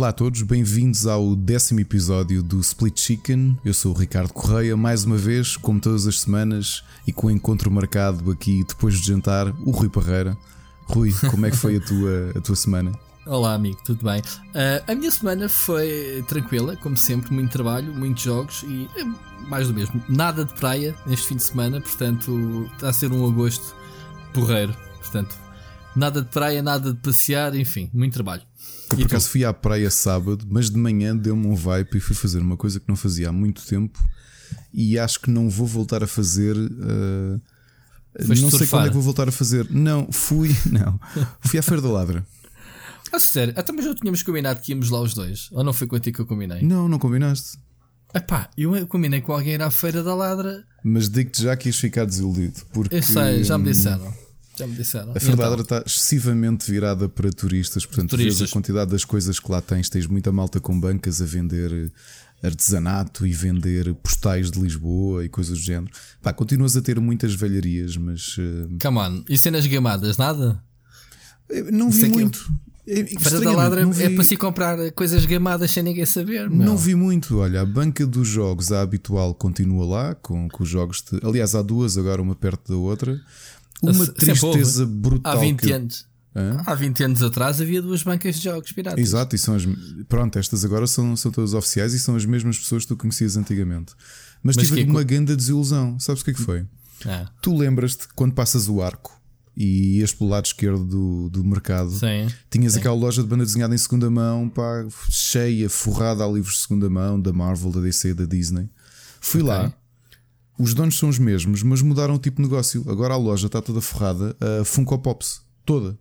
Olá a todos, bem-vindos ao décimo episódio do Split Chicken. Eu sou o Ricardo Correia, mais uma vez, como todas as semanas, e com o encontro marcado aqui depois de jantar, o Rui Parreira. Rui, como é que foi a tua, a tua semana? Olá, amigo, tudo bem? Uh, a minha semana foi tranquila, como sempre, muito trabalho, muitos jogos e é mais do mesmo. Nada de praia neste fim de semana, portanto, está a ser um agosto porreiro. Portanto, nada de praia, nada de passear, enfim, muito trabalho. Eu por acaso fui à praia sábado, mas de manhã deu-me um vibe e fui fazer uma coisa que não fazia há muito tempo e acho que não vou voltar a fazer. Uh, não sei quando é que vou voltar a fazer. Não, fui, não. Fui à Feira da Ladra. Ah, sério? Até mas já tínhamos combinado que íamos lá os dois. Ou não foi contigo que eu combinei? Não, não combinaste. Epá, eu combinei com alguém ir à Feira da Ladra. Mas digo-te já que ias ficar desiludido. Porque, eu sei, já me disseram. Já me disseram. A Feira da Ladra está excessivamente virada para turistas. Portanto, turistas. vês a quantidade das coisas que lá tens. Tens muita malta com bancas a vender artesanato e vender postais de Lisboa e coisas do género. Pá, continuas a ter muitas velharias, mas. Uh... Come on. E cenas gamadas, nada? Não vi muito. Para da ladra vi... é para se comprar coisas gamadas sem ninguém saber. Meu. Não vi muito. Olha, a banca dos jogos, a habitual, continua lá, com, com os jogos. De... Aliás, há duas, agora uma perto da outra. Uma tristeza brutal. Há 20 que... anos. Hã? Há 20 anos atrás havia duas bancas de jogos piratas. Exato, e são as. Pronto, estas agora são, são todas oficiais e são as mesmas pessoas que tu conhecias antigamente. Mas, Mas tive que... uma grande desilusão. Sabes o que é que foi? Ah. Tu lembras-te quando passas o arco e ias pelo lado esquerdo do, do mercado, sim, tinhas sim. aquela loja de banda desenhada em segunda mão, pá, cheia, forrada a livros de segunda mão, da Marvel, da DC, da Disney. Fui okay. lá, os donos são os mesmos, mas mudaram o tipo de negócio. Agora a loja está toda forrada a Funko Pops, toda.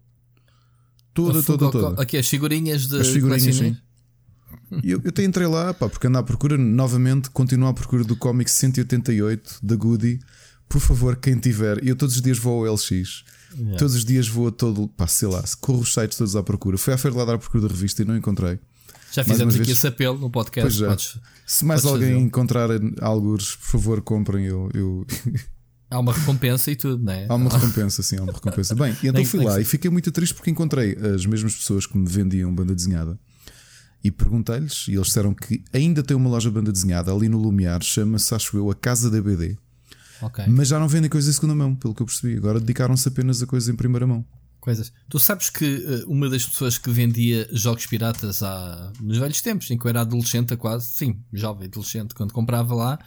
Toda, toda, toda. Aqui as figurinhas de as figurinhas, sim. Eu, eu até entrei lá, pá, porque ando à procura, novamente, continuo à procura do cómic 188 da Goody. Por favor, quem tiver, eu todos os dias vou ao LX Yeah. Todos os dias vou a todo, pá, sei lá, corro os sites todos à procura. Fui à feira lá dar à procura da revista e não encontrei. Já fizemos aqui vez, esse apelo no podcast. Podes, Se mais alguém fazer. encontrar alguns, por favor, comprem. Eu, eu... Há uma recompensa e tudo, não é? Há uma recompensa, sim, há uma recompensa. Bem, e então fui lá e fiquei muito triste porque encontrei as mesmas pessoas que me vendiam banda desenhada e perguntei-lhes, e eles disseram que ainda tem uma loja de banda desenhada ali no Lumiar, chama-se, acho eu, a Casa da BD. Okay. Mas já não vendem coisas em segunda mão, pelo que eu percebi. Agora dedicaram-se apenas a coisas em primeira mão. Coisas. Tu sabes que uh, uma das pessoas que vendia jogos piratas há nos velhos tempos, em que eu era adolescente, quase, sim, jovem adolescente, quando comprava lá,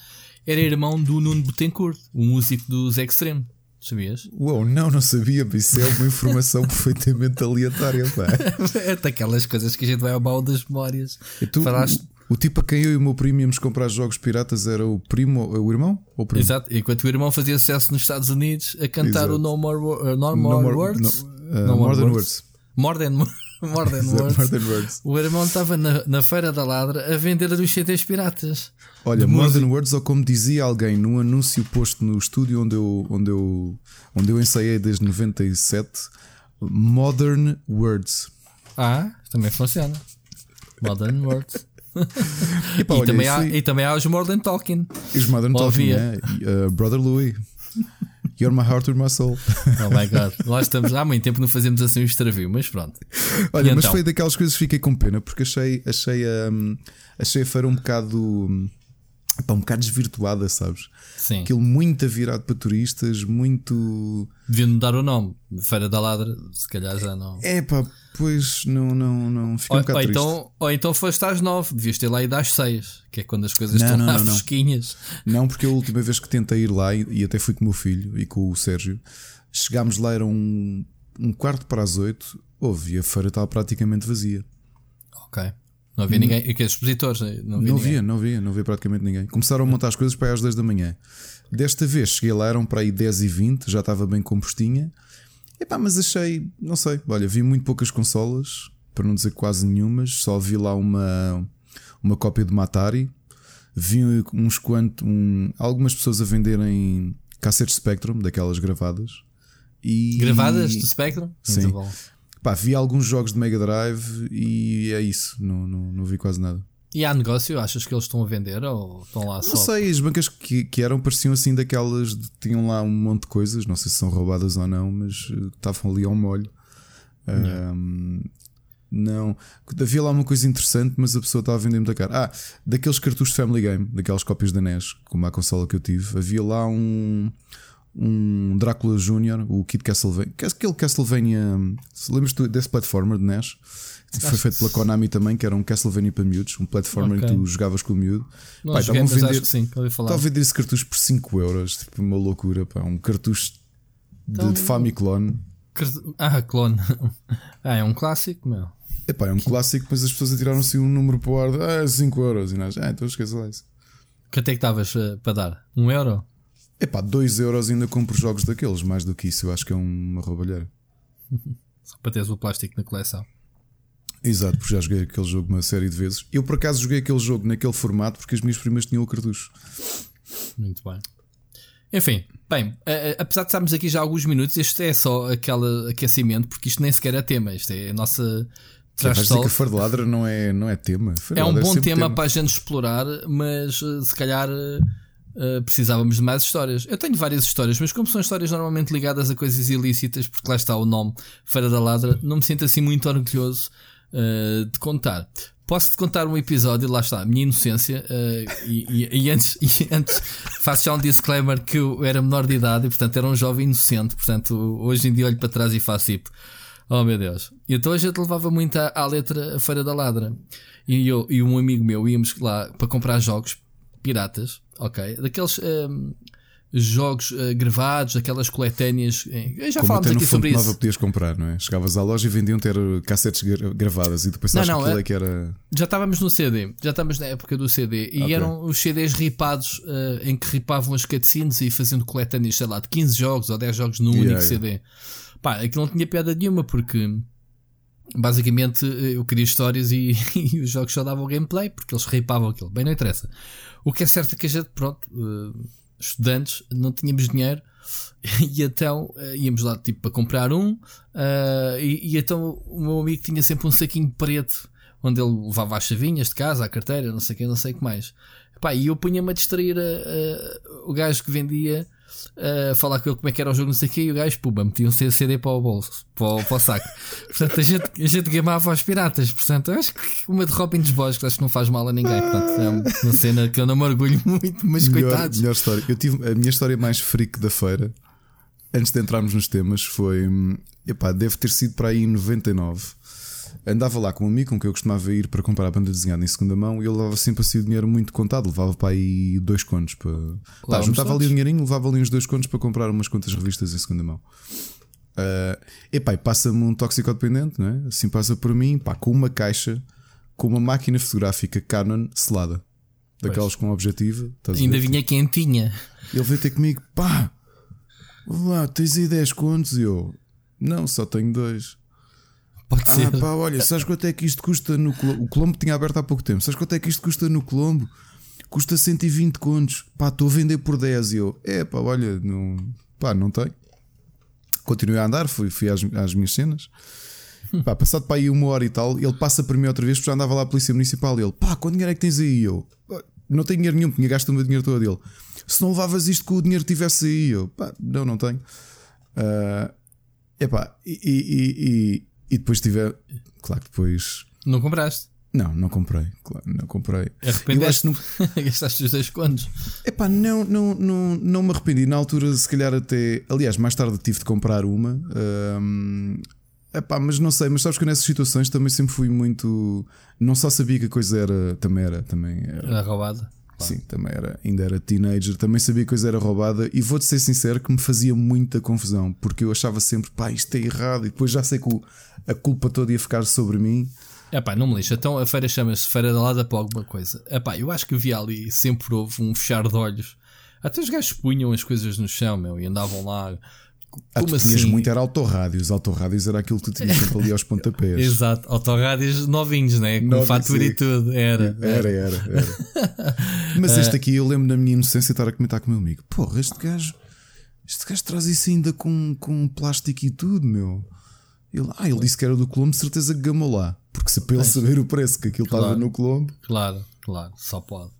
era irmão do Nuno Betancourt, o músico dos Extreme. Sabias? Uou, não, não sabia, mas isso é uma informação perfeitamente aleatória. Pá. é daquelas coisas que a gente vai ao mal das memórias. E tu, Falaste... O tipo a quem eu e o meu primo íamos comprar jogos piratas era o primo, o irmão? Ou o primo? Exato, enquanto o irmão fazia sucesso nos Estados Unidos a cantar Exato. o No More, uh, no more, no Words. Uh, no more, than words. More than, more than words. more than words. O irmão estava na, na Feira da Ladra a vender os CDs piratas. Olha, More Than Words, ou como dizia alguém num anúncio posto no estúdio onde eu, onde eu, onde eu ensaiei desde 97, Modern Words. Ah, também funciona. Modern Words. e, pá, e, olha, também há, e, também há, os Modern Talking. Os Modern Talking, é. uh, Brother Louis. You're my heart, you're my soul. Oh my god, lá estamos há muito tempo não fazemos assim um extravio, mas pronto. Olha, e mas então? foi daquelas coisas que fiquei com pena porque achei, achei, um, achei a feira um bocado. Um, Pá, um bocado desvirtuada, sabes? Sim. Aquilo muito virado para turistas, muito. Deviam mudar o nome. Feira da Ladra, se calhar já não. É pá, pois não, não, não. Fica ou, um bocado ou triste. Então, ou então foste às nove, devias ter lá ido às seis, que é quando as coisas não, estão não, lá não, fresquinhas. Não, porque a última vez que tentei ir lá, e até fui com o meu filho e com o Sérgio, chegámos lá, era um, um quarto para as oito, houve, e a feira estava praticamente vazia. Ok. Não havia ninguém. E que expositores? Não havia, não havia, não havia, não havia praticamente ninguém. Começaram a montar as coisas para aí às 10 da manhã. Desta vez cheguei lá, eram para aí 10 e 20, já estava bem compostinha. Epá, mas achei, não sei, olha, vi muito poucas consolas, para não dizer quase nenhumas, só vi lá uma, uma cópia de Matari, vi uns quantos, um, algumas pessoas a venderem cassetes Spectrum, daquelas gravadas. E, gravadas do Spectrum? Sim. Pá, vi alguns jogos de Mega Drive e é isso, não, não, não vi quase nada. E há negócio? Achas que eles estão a vender ou estão lá não só? Não sei, as bancas que, que eram pareciam assim daquelas, de, tinham lá um monte de coisas, não sei se são roubadas ou não, mas uh, estavam ali ao molho. Um, Não. Havia lá uma coisa interessante, mas a pessoa estava a vender muito caro. Ah, daqueles cartuchos de Family Game, daquelas cópias da NES, como a consola que eu tive, havia lá um. Um Drácula Jr., o Kid Castlevania. Aquele Castlevania. Lembras-te desse platformer de NES? Foi feito pela Konami também, que era um Castlevania para miúdos, um platformer okay. em que tu jogavas com o miúdo. Não pá, joguei, a vender, acho que sim, Estava a vender esse cartucho por 5 euros, tipo uma loucura, pá, um cartucho então, de, de Famiclone. Ah, clone. ah, é um clássico, meu. Epá, é um clássico, mas as pessoas atiraram assim um número para o ar de ah, 5 euros e nós, ah, então esqueça lá isso. Quanto é que estavas uh, para dar? 1 um euro? Epá, 2 euros ainda compro jogos daqueles, mais do que isso, eu acho que é uma roubalheira. Só para teres o plástico na coleção. Exato, porque já joguei aquele jogo uma série de vezes. Eu por acaso joguei aquele jogo naquele formato porque as minhas primas tinham o cartucho. Muito bem. Enfim, bem, apesar de estarmos aqui já há alguns minutos, este é só aquele aquecimento, porque isto nem sequer é tema, isto é a nossa. Dizer que a Fardeladra não é, não é tema? É um bom tema, tema, para a gente explorar, mas eh, se calhar uh, precisávamos de mais histórias. Eu tenho várias histórias, mas como são histórias normalmente ligadas a coisas ilícitas, porque lá está o nome Feira da Ladra, não me sinto assim muito orgulhoso uh, de contar. Posso-te contar um episódio, lá está, a minha inocência, uh, e, e, e, antes, e antes faço já um disclaimer que eu era menor de idade e, portanto, era um jovem inocente. Portanto, hoje em dia olho para trás e faço tipo, oh meu Deus. E então a gente levava muito à, à letra a Feira da Ladra. E eu e um amigo meu íamos lá para comprar jogos piratas, ok? Daqueles. Um, jogos uh, gravados, aquelas coletâneas. Eh, já Como falámos aqui sobre isso. Nova podias comprar, não é? Chegavas à loja e vendiam ter cassetes gravadas e depois não, não, que é que era. Já estávamos no CD, já estávamos na época do CD e okay. eram os CDs ripados uh, em que ripavam as cutscenes e fazendo coletâneas, sei lá, de 15 jogos ou 10 jogos num yeah, único yeah. CD. Pá, aquilo não tinha piada nenhuma porque basicamente eu queria histórias e, e, os jogos só davam gameplay porque eles ripavam aquilo. Bem, não interessa. O que é certo é que a gente, pronto. Uh, estudantes, não tínhamos dinheiro e então uh, íamos lá tipo para comprar um uh, e, e, então o meu amigo tinha sempre um saquinho preto onde ele levava as chavinhas de casa, a carteira, não sei o que, não sei o que mais. E eu punha-me a distrair uh, o gajo que vendia a falar com ele como é que era o jogo, não sei o quê, e o gajo, pumba, metia um CD para o bolso, para o, para o saco. portanto, a gente, a gente gamava aos piratas. Portanto, acho que uma de Robin dos Bosques acho que não faz mal a ninguém. Portanto, é uma cena que eu não me orgulho muito, mas melhor, coitados. Melhor história. Eu tive a minha história mais freak da feira, antes de entrarmos nos temas, foi. Hum, epá, deve ter sido para aí em 99 andava lá com um amigo com que eu costumava ir para comprar a banda desenhada em segunda mão e ele levava sempre assim o dinheiro muito contado, levava para aí dois contos para. Pá, juntava ali o dinheirinho, levava ali uns dois contos para comprar umas quantas revistas em segunda mão. Uh, epá, passa-me um toxicodependente, não é? Assim passa por mim, pá, com uma caixa, com uma máquina fotográfica Canon selada, daquelas pois. com objetivo. Ainda vinha quentinha. Ele veio ter comigo, pá, lá, tens aí 10 contos? E eu, não, só tenho dois. Pode ah, ser. pá, olha, sabes quanto é que isto custa no Colombo? O Colombo tinha aberto há pouco tempo. Sabes quanto é que isto custa no Colombo? Custa 120 contos. Pá, estou a vender por 10. E eu, é pá, olha, não, pá, não tem. Continuei a andar, fui, fui às, às minhas cenas. Pá, passado para aí uma hora e tal, ele passa para mim outra vez, porque já andava lá a Polícia Municipal. E ele, pá, quanto dinheiro é que tens aí? Eu, não tenho dinheiro nenhum, tinha gasto o meu dinheiro todo. Ele, se não levavas isto com o dinheiro que tivesse aí, eu, pá, não, não tenho. Uh, epá, e, e, e, e depois tiver. Claro que depois. Não compraste? Não, não comprei. Claro, não comprei. Arrependeste? Não... Gastaste os 10 contos? Epá, não, não, não, não me arrependi. Na altura, se calhar até. Aliás, mais tarde tive de comprar uma. Um... Epá, mas não sei, mas sabes que nessas situações também sempre fui muito. Não só sabia que a coisa era. Também era. Também era, era roubada. Sim, também era, ainda era teenager, também sabia que a coisa era roubada e vou-te ser sincero que me fazia muita confusão, porque eu achava sempre, pá, isto é errado, e depois já sei que a culpa toda ia ficar sobre mim. É pá, não me lixa. Então a feira chama-se Feira da Lada para alguma coisa. É pá, eu acho que vi ali sempre houve um fechar de olhos. Até os gajos punham as coisas no chão, meu, e andavam lá ah, Como tu assim? tinhas muito, era autorrádios. Autorrádios era aquilo que tu tinhas sempre ali aos pontapés. Exato, autorrádios novinhos, né? Com Novinho, fatura e tudo. Era, era, era. era. Mas este aqui eu lembro na minha inocência estar a comentar com o meu amigo: Porra, este gajo, este gajo traz isso ainda com, com plástico e tudo, meu. Ele, ah, ele disse que era do Colombo, certeza que gamou lá. Porque se para ele saber o preço que aquilo claro, estava no Colombo. Claro, claro, só pode.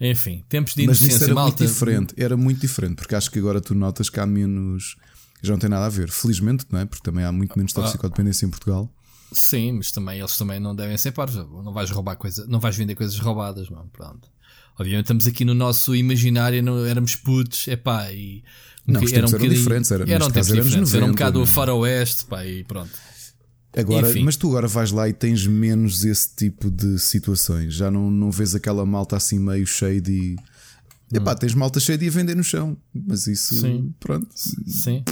Enfim, tempos de Mas isso era malta. muito diferente, era muito diferente, porque acho que agora tu notas que há menos já não tem nada a ver. Felizmente, não é? Porque também há muito menos ah. toxicodependência em Portugal. Sim, mas também eles também não devem ser parvos. Não vais roubar coisa, não vais vender coisas roubadas, não. Pronto. Obviamente estamos aqui no nosso imaginário, não, éramos putos, epá, e não, os eram, um eram diferentes, era, eram tempos diferentes, era um bocado o faroeste, pá, e pronto. Agora, mas tu agora vais lá e tens menos esse tipo de situações. Já não, não vês aquela malta assim meio cheia de. Epá, hum. tens malta cheia de a vender no chão. Mas isso, Sim. pronto. Sim.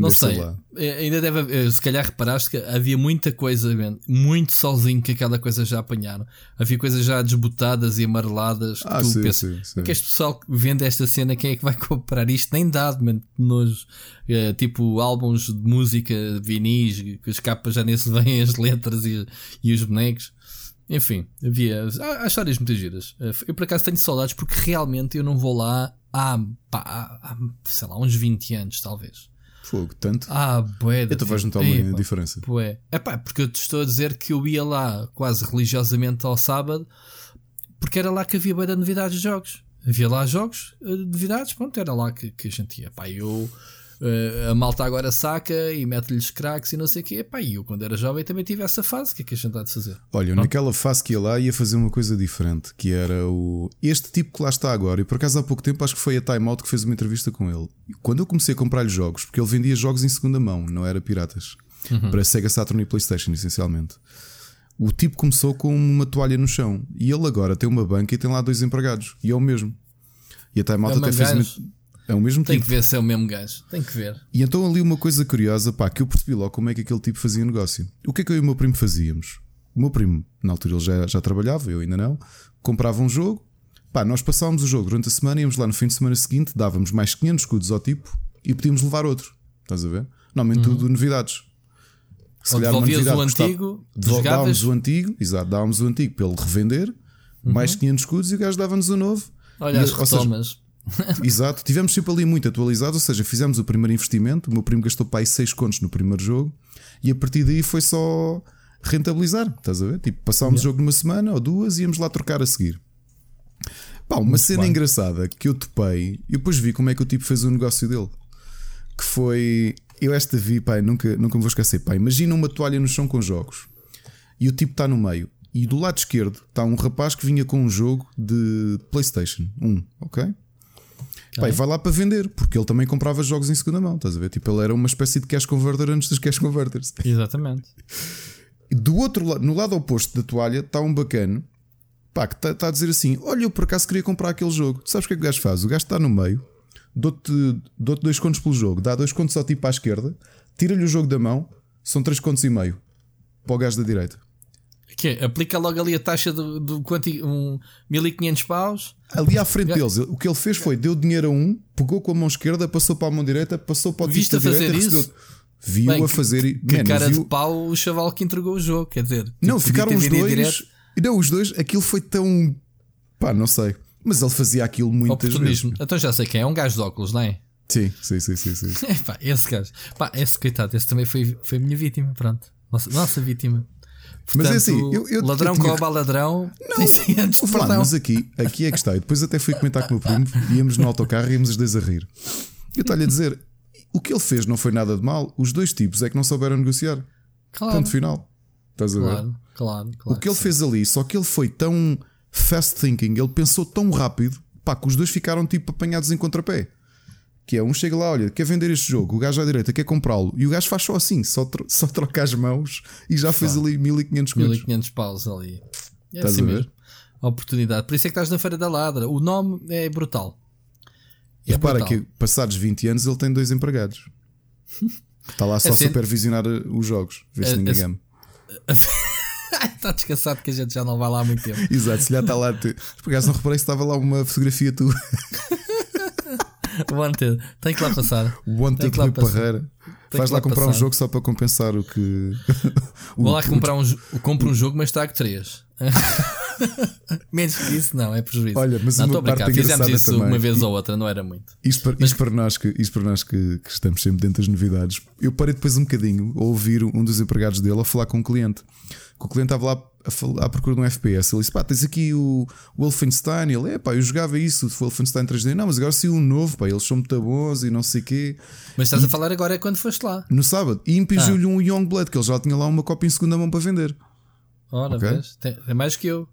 Não sei. Lá. É, ainda deve haver, se calhar reparaste que havia muita coisa, muito sozinho que aquela coisa já apanharam. Havia coisas já desbotadas e amareladas. Ah, tu sim, pensas, sim, sim. que este pessoal vende esta cena, quem é que vai comprar isto? Nem dado, mano, nojo. É, tipo álbuns de música, vinis, que as capas já nesse vêm as letras e, e os bonecos. Enfim, havia. Há, há histórias muito giras. Eu por acaso tenho saudades porque realmente eu não vou lá há, pá, há sei lá, uns 20 anos, talvez. Fogo, tanto? Ah, bué. tu vais notar uma Epa, diferença. Bué. É pá, porque eu te estou a dizer que eu ia lá quase religiosamente ao sábado, porque era lá que havia bué de novidades de jogos. Havia lá jogos, eh, novidades, pronto, era lá que, que a gente ia. Pá, eu Uh, a malta agora saca e mete-lhes cracks e não sei o quê. Epá, e eu, quando era jovem, também tive essa fase. O que é que a gente há de fazer? Olha, não? naquela fase que ia lá, ia fazer uma coisa diferente, que era o. Este tipo que lá está agora, e por acaso há pouco tempo acho que foi a Time Out que fez uma entrevista com ele. Quando eu comecei a comprar-lhe jogos, porque ele vendia jogos em segunda mão, não era piratas, uhum. para Sega Saturn e PlayStation, essencialmente. O tipo começou com uma toalha no chão e ele agora tem uma banca e tem lá dois empregados, e é o mesmo. E a Time Out é até fez uma. É o mesmo Tem tipo. que ver se é o mesmo gajo. Tem que ver. E então ali uma coisa curiosa, pá, que eu percebi logo como é que aquele tipo fazia negócio. O que é que eu e o meu primo fazíamos? O meu primo, na altura ele já, já trabalhava, eu ainda não, comprava um jogo, pá, nós passávamos o jogo durante a semana, íamos lá no fim de semana seguinte, dávamos mais 500 escudos ao tipo e podíamos levar outro. Estás a ver? Normalmente uhum. tudo novidades. Se calhar uma novidade o antigo, dávamos o antigo, exato, dávamos o antigo para ele revender, uhum. mais 500 escudos e o gajo dava-nos o novo. Olha, e, as retomas. Seja, Exato, tivemos sempre ali muito atualizado, ou seja, fizemos o primeiro investimento. O meu primo gastou para aí 6 contos no primeiro jogo e a partir daí foi só rentabilizar. Estás a ver? Tipo, passámos o jogo numa semana ou duas e íamos lá trocar a seguir. Pá, uma muito cena bem. engraçada que eu topei e depois vi como é que o tipo fez o negócio dele. Que foi. Eu esta vi, pá, nunca, nunca me vou esquecer. Pá, imagina uma toalha no chão com jogos e o tipo está no meio. E do lado esquerdo está um rapaz que vinha com um jogo de PlayStation 1, ok? Pai, vai lá para vender, porque ele também comprava jogos em segunda mão, estás a ver? Tipo, ele era uma espécie de cash converter antes dos cash converters. Exatamente. Do outro lado, no lado oposto da toalha, está um bacana pá, que está tá a dizer assim: Olha, eu por acaso queria comprar aquele jogo. Tu sabes o que é que o gajo faz? O gajo está no meio, dou-te dou dois contos pelo jogo, dá dois contos ao tipo à esquerda, tira-lhe o jogo da mão, são três contos e meio para o gajo da direita. Que é, aplica logo ali a taxa do, do quanto, um 1500 paus. Ali à frente deles, o que ele fez foi deu dinheiro a um, pegou com a mão esquerda, passou para a mão direita, passou para o Viste a fazer direita, isso? Viu Bem, a fazer que, que cara viu... de pau o chaval que entregou o jogo, quer dizer, tipo, não, ficaram os dois. Não, os dois, aquilo foi tão pá, não sei, mas ele fazia aquilo muitas vezes. Então já sei quem é, um gajo de óculos, não é? Sim, sim, sim, sim. sim. esse gajo, pá, esse coitado, esse também foi, foi minha vítima, pronto, nossa, nossa vítima. Portanto, mas é assim, eu, eu, ladrão eu tinha... rouba ladrão. Não, antes de mas aqui, aqui é que está. E depois até fui comentar com o meu primo, íamos no autocarro e íamos os dois a rir. Eu estou-lhe a dizer: o que ele fez não foi nada de mal, os dois tipos é que não souberam negociar. Claro. Ponto final. Estás a ver? Claro, claro, claro. O que ele sim. fez ali, só que ele foi tão fast thinking, ele pensou tão rápido, pá, que os dois ficaram tipo apanhados em contrapé. Que é um chega lá, olha, quer vender este jogo, o gajo à direita quer comprá-lo e o gajo faz só assim, só, tro só troca as mãos e já fez ali 1500 contos. 1500 paus ali. É estás assim a ver? mesmo. A oportunidade. Por isso é que estás na Feira da Ladra. O nome é brutal. E é repara brutal. que passados 20 anos ele tem dois empregados. Está lá só a supervisionar os jogos, ver se ninguém está descansado que a gente já não vai lá há muito tempo. Exato, se já está lá. Por acaso não reparei se estava lá uma fotografia tua. Wanted. Tem que lá passar. Wanted Rui Parreira. Vais lá, comprar passar. um jogo só para compensar o que. o Vou lá comprar um, compro um jogo, mas trago 3. Menos que isso, não, é prejuízo. Olha, mas não, uma parte Fizemos isso também. uma vez ou outra, não era muito. Isto para, mas... isto para nós, que, isto para nós que, que, estamos sempre dentro das novidades. Eu parei depois um bocadinho a ouvir um dos empregados dele a falar com um cliente. Que o cliente estava lá a, à procura de um FPS. Ele disse: pá, tens aqui o Wolfenstein. Ele, é pá, eu jogava isso, o Wolfenstein 3D. Não, mas agora saiu um novo, pá, eles são muito bons e não sei o quê. Mas estás e, a falar agora é quando foste lá. No sábado. E impingiu-lhe ah. um Youngblood, que ele já tinha lá uma cópia em segunda mão para vender. Ora, okay? vês? Tem, é mais que eu.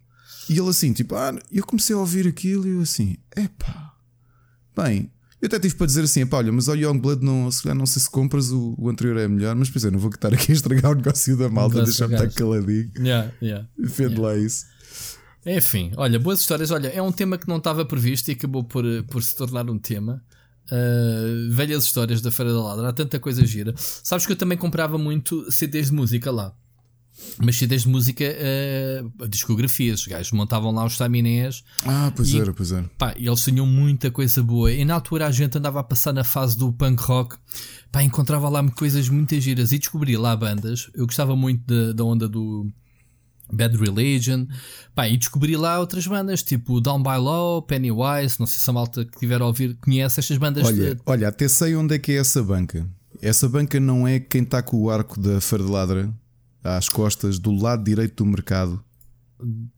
E ele assim, tipo, ah, eu comecei a ouvir aquilo e eu assim, epá, bem, eu até tive para dizer assim: olha, mas ao Youngblood não, se calhar não sei se compras, o, o anterior é melhor, mas pois é, não vou estar aqui a estragar o negócio da malta, deixar-me estar caladinho. Yeah, yeah, Defende yeah. lá isso. Enfim, olha, boas histórias. Olha, é um tema que não estava previsto e acabou por, por se tornar um tema. Uh, velhas histórias da Feira da Ladra, há tanta coisa gira. Sabes que eu também comprava muito CDs de música lá. Mas CDs de música, uh, discografias, os gajos montavam lá os staminés. Ah, pois e, era, pois era. Pá, eles tinham muita coisa boa. E na altura a gente andava a passar na fase do punk rock, pá, encontrava lá coisas muito giras e descobri lá bandas. Eu gostava muito da onda do Bad Religion, pá, e descobri lá outras bandas, tipo Down by Law, Pennywise. Não sei se a malta que tiver a ouvir conhece estas bandas. Olha, de... olha, até sei onde é que é essa banca. Essa banca não é quem está com o arco da Fardeladra às costas do lado direito do mercado.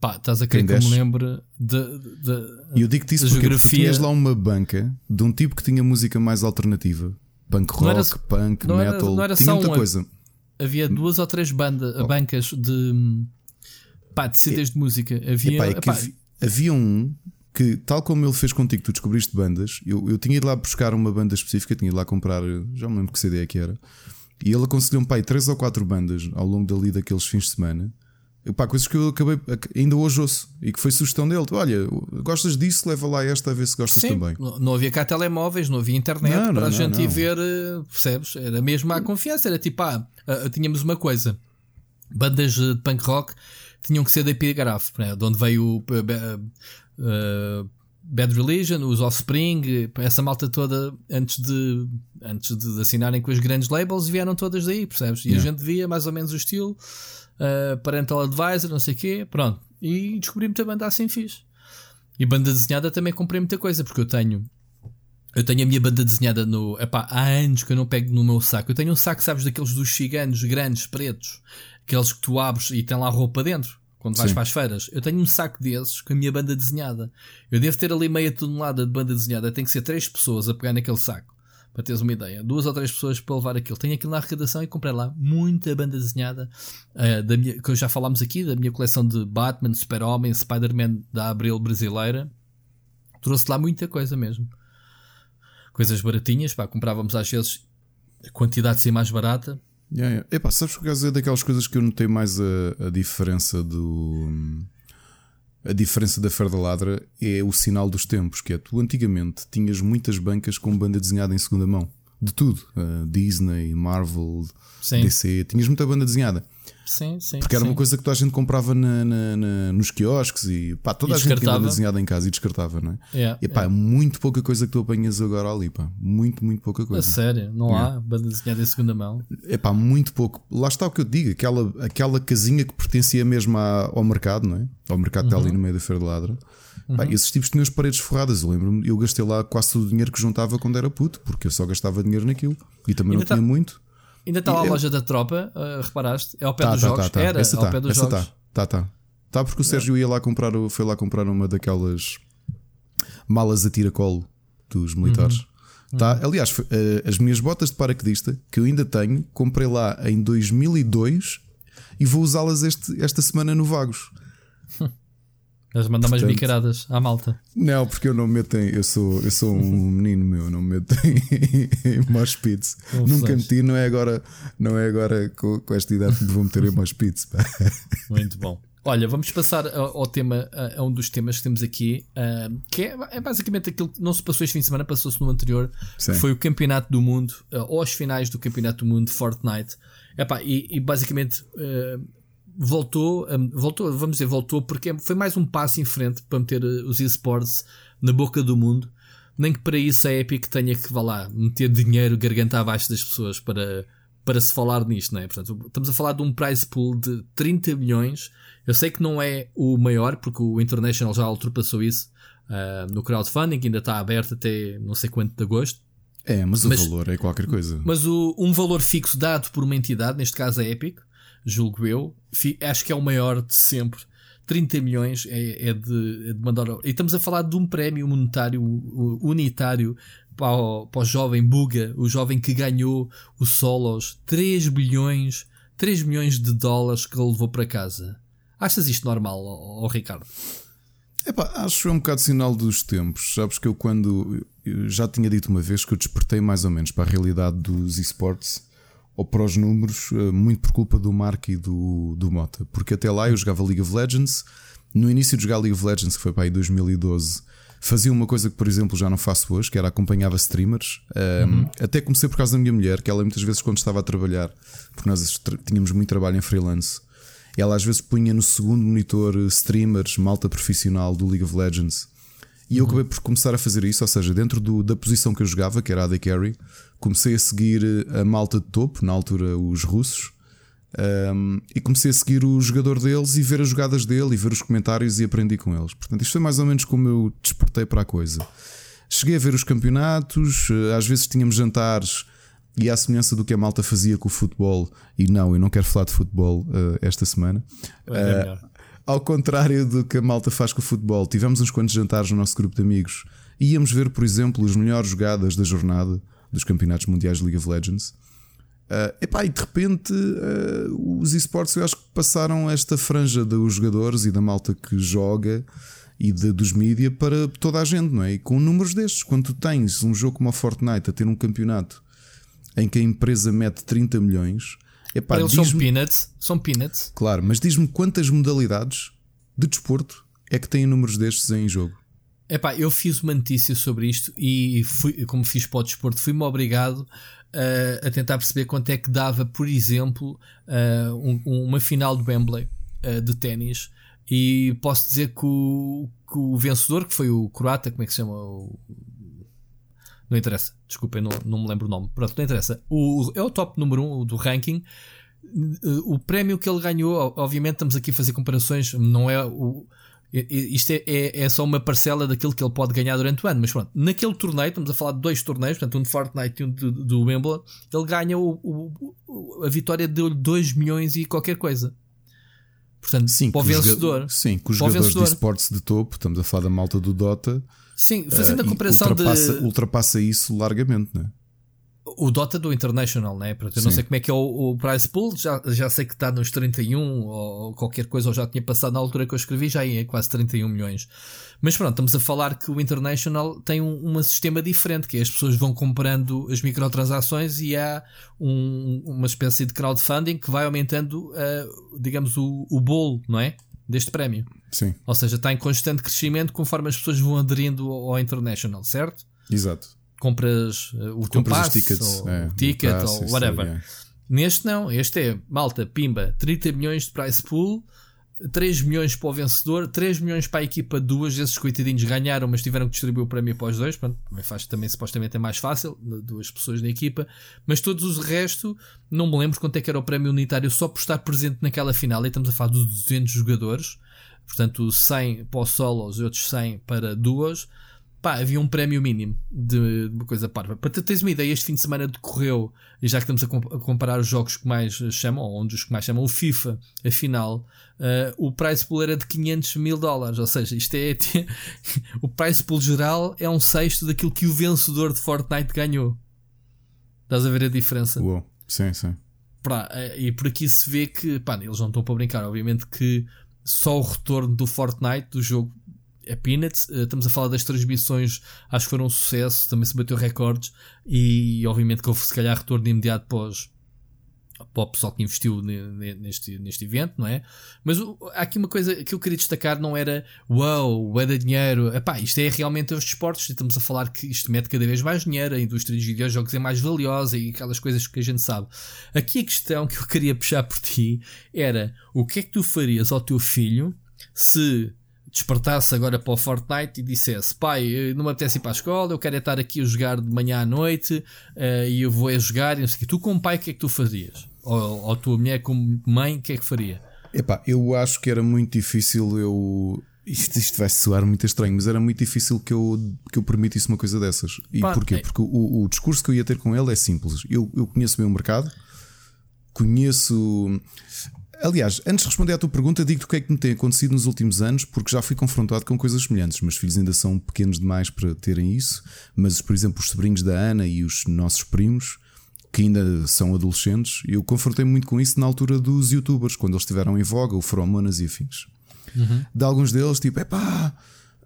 Pá, estás a querer que eu me lembre de, de, E eu digo-te isso porque, geografia... porque tinhas lá uma banca de um tipo que tinha música mais alternativa. Punk rock, era, punk, não metal, era, não era tinha muita um, coisa. Havia duas ou três banda, oh. bancas de, pá, de CDs de música. Havia, Epá, é havia, havia um que, tal como ele fez contigo, tu descobriste bandas. Eu, eu tinha ido lá buscar uma banda específica, tinha ido lá comprar, já me lembro que CD é que era. E ele aconselhou-me pai três ou quatro bandas ao longo dali daqueles fins de semana. Pá, coisas que eu acabei ainda hoje ouço e que foi sugestão dele. Olha, gostas disso? Leva lá esta a ver se gostas Sim, também. Não havia cá telemóveis, não havia internet não, para não, a gente ir ver, eh, percebes? Era mesmo à confiança. Era tipo, ah, ah, tínhamos uma coisa: bandas de punk rock tinham que ser da Epigraph, né? de onde veio o uh, uh, Bad Religion, os Offspring, essa malta toda antes de, antes de assinarem com os grandes labels vieram todas daí, percebes? E yeah. a gente via mais ou menos o estilo, uh, Parental Advisor, não sei o quê, pronto. E descobri muita banda assim fiz. E banda desenhada também comprei muita coisa, porque eu tenho. Eu tenho a minha banda desenhada no. Epá, há anos que eu não pego no meu saco. Eu tenho um saco, sabes, daqueles dos ciganos grandes, pretos, aqueles que tu abres e tem lá roupa dentro quando vais Sim. para as feiras. Eu tenho um saco desses com a minha banda desenhada. Eu devo ter ali meia tonelada de banda desenhada. Tem que ser três pessoas a pegar naquele saco. Para teres uma ideia. Duas ou três pessoas para levar aquilo. Tenho aquilo na arrecadação e comprei lá muita banda desenhada. Uh, da minha, que já falámos aqui, da minha coleção de Batman, Super-Homem, Spider-Man da Abril brasileira. Trouxe lá muita coisa mesmo. Coisas baratinhas, pá, comprávamos às vezes a quantidade ser mais barata Yeah, yeah. Epá, sabes por causa daquelas coisas que eu notei mais a, a diferença do. A diferença da Fer da Ladra é o sinal dos tempos, que é tu antigamente tinhas muitas bancas com banda desenhada em segunda mão. De tudo. Uh, Disney, Marvel, Sim. DC, tinhas muita banda desenhada. Sim, sim. Porque era sim. uma coisa que toda a gente comprava na, na, na, nos quiosques e pá, toda e a gente tinha desenhada em casa e descartava, não é? Yeah, e pá, yeah. muito pouca coisa que tu apanhas agora ali, pá. Muito, muito pouca coisa. A sério, não yeah. há banda desenhada em segunda mão. É pá, muito pouco. Lá está o que eu digo, aquela, aquela casinha que pertencia mesmo ao mercado, não é? Ao mercado uhum. que está ali no meio da Feira de Ladra. Uhum. Pá, esses tipos tinham as paredes forradas. Eu lembro-me, eu gastei lá quase todo o dinheiro que juntava quando era puto, porque eu só gastava dinheiro naquilo e também Ainda não tá... tinha muito. Ainda está lá a loja da tropa, uh, reparaste? É ao pé tá, dos tá, jogos. Tá, tá. Era essa ao tá, pé dos essa jogos. Tá, tá, tá. Tá, porque o Sérgio ia lá comprar, foi lá comprar uma daquelas malas a tiracolo dos militares. Uhum. Tá? Uhum. Aliás, uh, as minhas botas de paraquedista, que eu ainda tenho, comprei lá em 2002 e vou usá-las esta semana no Vagos. Eles mandam umas bicaradas à malta. Não, porque eu não me meto em. Eu sou, eu sou um menino meu, não me meto em, em moshpits. Nunca meti, não é agora, não é agora com, com esta idade que vou meter em moshpits. Muito bom. Olha, vamos passar ao, tema, a, um dos temas que temos aqui, uh, que é, é, basicamente aquilo que não se passou este fim de semana, passou-se no anterior, Sim. que foi o Campeonato do Mundo, uh, ou as finais do Campeonato do Mundo de Fortnite. Epá, e, e basicamente uh, voltou, hum, voltou, vamos dizer, voltou porque foi mais um passo em frente para meter eh, os esportes na boca do mundo. Nem que para isso a Epic tenha que, vá lá, meter dinheiro garganta abaixo das pessoas para, para se falar nisto, não é? Portanto, estamos a falar de um prize pool de 30 milhões. Eu sei que não é o maior, porque o International já ultrapassou isso uh, no crowdfunding, ainda está aberto até não sei quanto de agosto. É, mas, mas o valor é qualquer coisa. Mas o, um valor fixo dado por uma entidade, neste caso a Epic, julgo eu. Acho que é o maior de sempre. 30 milhões é, é, de, é de mandar. E estamos a falar de um prémio monetário unitário para o, para o jovem Buga, o jovem que ganhou o Solos, 3 bilhões, 3 milhões de dólares que ele levou para casa. Achas isto normal, oh, oh, Ricardo? Epá, acho é um bocado sinal dos tempos. Sabes que eu, quando eu já tinha dito uma vez que eu despertei mais ou menos para a realidade dos esportes ou para os números, eh, muito por culpa do Mark e do, do Mota. Porque até lá eu jogava League of Legends. No início de jogar League of Legends, que foi para aí 2012, fazia uma coisa que, por exemplo, já não faço hoje, que era acompanhava streamers. Uhum. Um, até comecei por causa da minha mulher, que ela muitas vezes, quando estava a trabalhar, porque nós tínhamos muito trabalho em freelance, ela às vezes punha no segundo monitor eh, streamers, malta profissional do League of Legends. E eu uhum. acabei por começar a fazer isso, ou seja, dentro do, da posição que eu jogava, que era a AD Carry, comecei a seguir eh, a malta de topo, na altura os russos, um, e comecei a seguir o jogador deles e ver as jogadas dele e ver os comentários e aprendi com eles. Portanto, isto foi mais ou menos como eu despertei para a coisa. Cheguei a ver os campeonatos, eh, às vezes tínhamos jantares e à semelhança do que a malta fazia com o futebol, e não, eu não quero falar de futebol uh, esta semana. Uh, ao contrário do que a malta faz com o futebol, tivemos uns quantos jantares no nosso grupo de amigos e íamos ver, por exemplo, as melhores jogadas da jornada dos campeonatos mundiais de League of Legends. Uh, epá, e de repente uh, os esportes eu acho que passaram esta franja dos jogadores e da malta que joga e de, dos mídia para toda a gente, não é? E com números destes, quando tu tens um jogo como a Fortnite a ter um campeonato em que a empresa mete 30 milhões, Epá, Para eles são peanuts, são peanuts. Claro, mas diz-me quantas modalidades de desporto é que têm números destes em jogo? Epá, eu fiz uma notícia sobre isto e fui, como fiz para o desporto, fui-me obrigado uh, a tentar perceber quanto é que dava, por exemplo, uh, um, uma final do Wembley uh, de ténis. E posso dizer que o, que o vencedor, que foi o croata, como é que se chama? O, não interessa, desculpem, não, não me lembro o nome. Pronto, não interessa. O, é o top número 1 um do ranking. O prémio que ele ganhou, obviamente, estamos aqui a fazer comparações, não é o. Isto é, é, é, só uma parcela daquilo que ele pode ganhar durante o ano, mas pronto, naquele torneio, estamos a falar de dois torneios, portanto, um de Fortnite e um do, do Wimbledon, ele ganha o, o, a vitória de 2 milhões e qualquer coisa. Portanto, sim, para o vencedor. sim, com os jogadores de esportes de topo, estamos a falar da malta do Dota, Sim, fazendo a eh, comparação ultrapassa, de. Ultrapassa isso largamente, não é? O Dota do International, né? eu não sei como é que é o, o price pool, já, já sei que está nos 31 ou qualquer coisa, ou já tinha passado na altura que eu escrevi, já ia quase 31 milhões. Mas pronto, estamos a falar que o International tem um, um sistema diferente, que é as pessoas vão comprando as microtransações e há um, uma espécie de crowdfunding que vai aumentando, uh, digamos, o, o bolo, não é? Deste prémio. Sim. Ou seja, está em constante crescimento conforme as pessoas vão aderindo ao International, certo? Exato. Compras uh, o teu passe, tickets, ou é, o ticket, passe, ou whatever. É. Neste não, este é malta, pimba, 30 milhões de price pool, 3 milhões para o vencedor, 3 milhões para a equipa, duas desses coitadinhos ganharam, mas tiveram que distribuir o prémio para os dois. Pronto, também faz também supostamente é mais fácil, duas pessoas na equipa, mas todos os resto, não me lembro quanto é que era o prémio unitário só por estar presente naquela final. E estamos a falar dos 200 jogadores, portanto, 100 para o solos e outros 100 para duas pá, havia um prémio mínimo de, de uma coisa parva. Para teres uma ideia, este fim de semana decorreu, e já que estamos a, comp a comparar os jogos que mais chamam, ou um dos que mais chamam, o FIFA, afinal, uh, o price pool era de 500 mil dólares. Ou seja, isto é. o price pool geral é um sexto daquilo que o vencedor de Fortnite ganhou. Estás a ver a diferença? Uou, sim, sim. Pá, eh, e por aqui se vê que, pá, eles não estão para brincar. Obviamente que só o retorno do Fortnite, do jogo é Peanuts. Uh, estamos a falar das transmissões, acho que foram um sucesso, também se bateu recordes e obviamente que houve se calhar retorno imediato pós para o pessoal que investiu neste, neste evento, não é? Mas há aqui uma coisa que eu queria destacar: não era wow, é da dinheiro, epá, isto é realmente os desportos. Estamos a falar que isto mete cada vez mais dinheiro, a indústria dos videojogos é mais valiosa e aquelas coisas que a gente sabe. Aqui a questão que eu queria puxar por ti era o que é que tu farias ao teu filho se despertasse agora para o Fortnite e dissesse: Pai, não me apetece ir para a escola, eu quero é estar aqui a jogar de manhã à noite uh, e eu vou a jogar e não sei o que. Tu, como pai, o que é que tu fazias? Ou, ou tua mulher, como mãe, o que é que faria? Epá, eu acho que era muito difícil eu. Isto, isto vai soar muito estranho, mas era muito difícil que eu, que eu permitisse uma coisa dessas. E Pá, porquê? É... Porque o, o discurso que eu ia ter com ele é simples. Eu, eu conheço bem o mercado conheço. Aliás, antes de responder à tua pergunta, digo-te o que é que me tem acontecido nos últimos anos, porque já fui confrontado com coisas semelhantes. Meus filhos ainda são pequenos demais para terem isso, mas, por exemplo, os sobrinhos da Ana e os nossos primos, que ainda são adolescentes, eu confrontei muito com isso na altura dos youtubers, quando eles estiveram em voga, o Fromonas e afins. Uhum. De alguns deles, tipo, epá,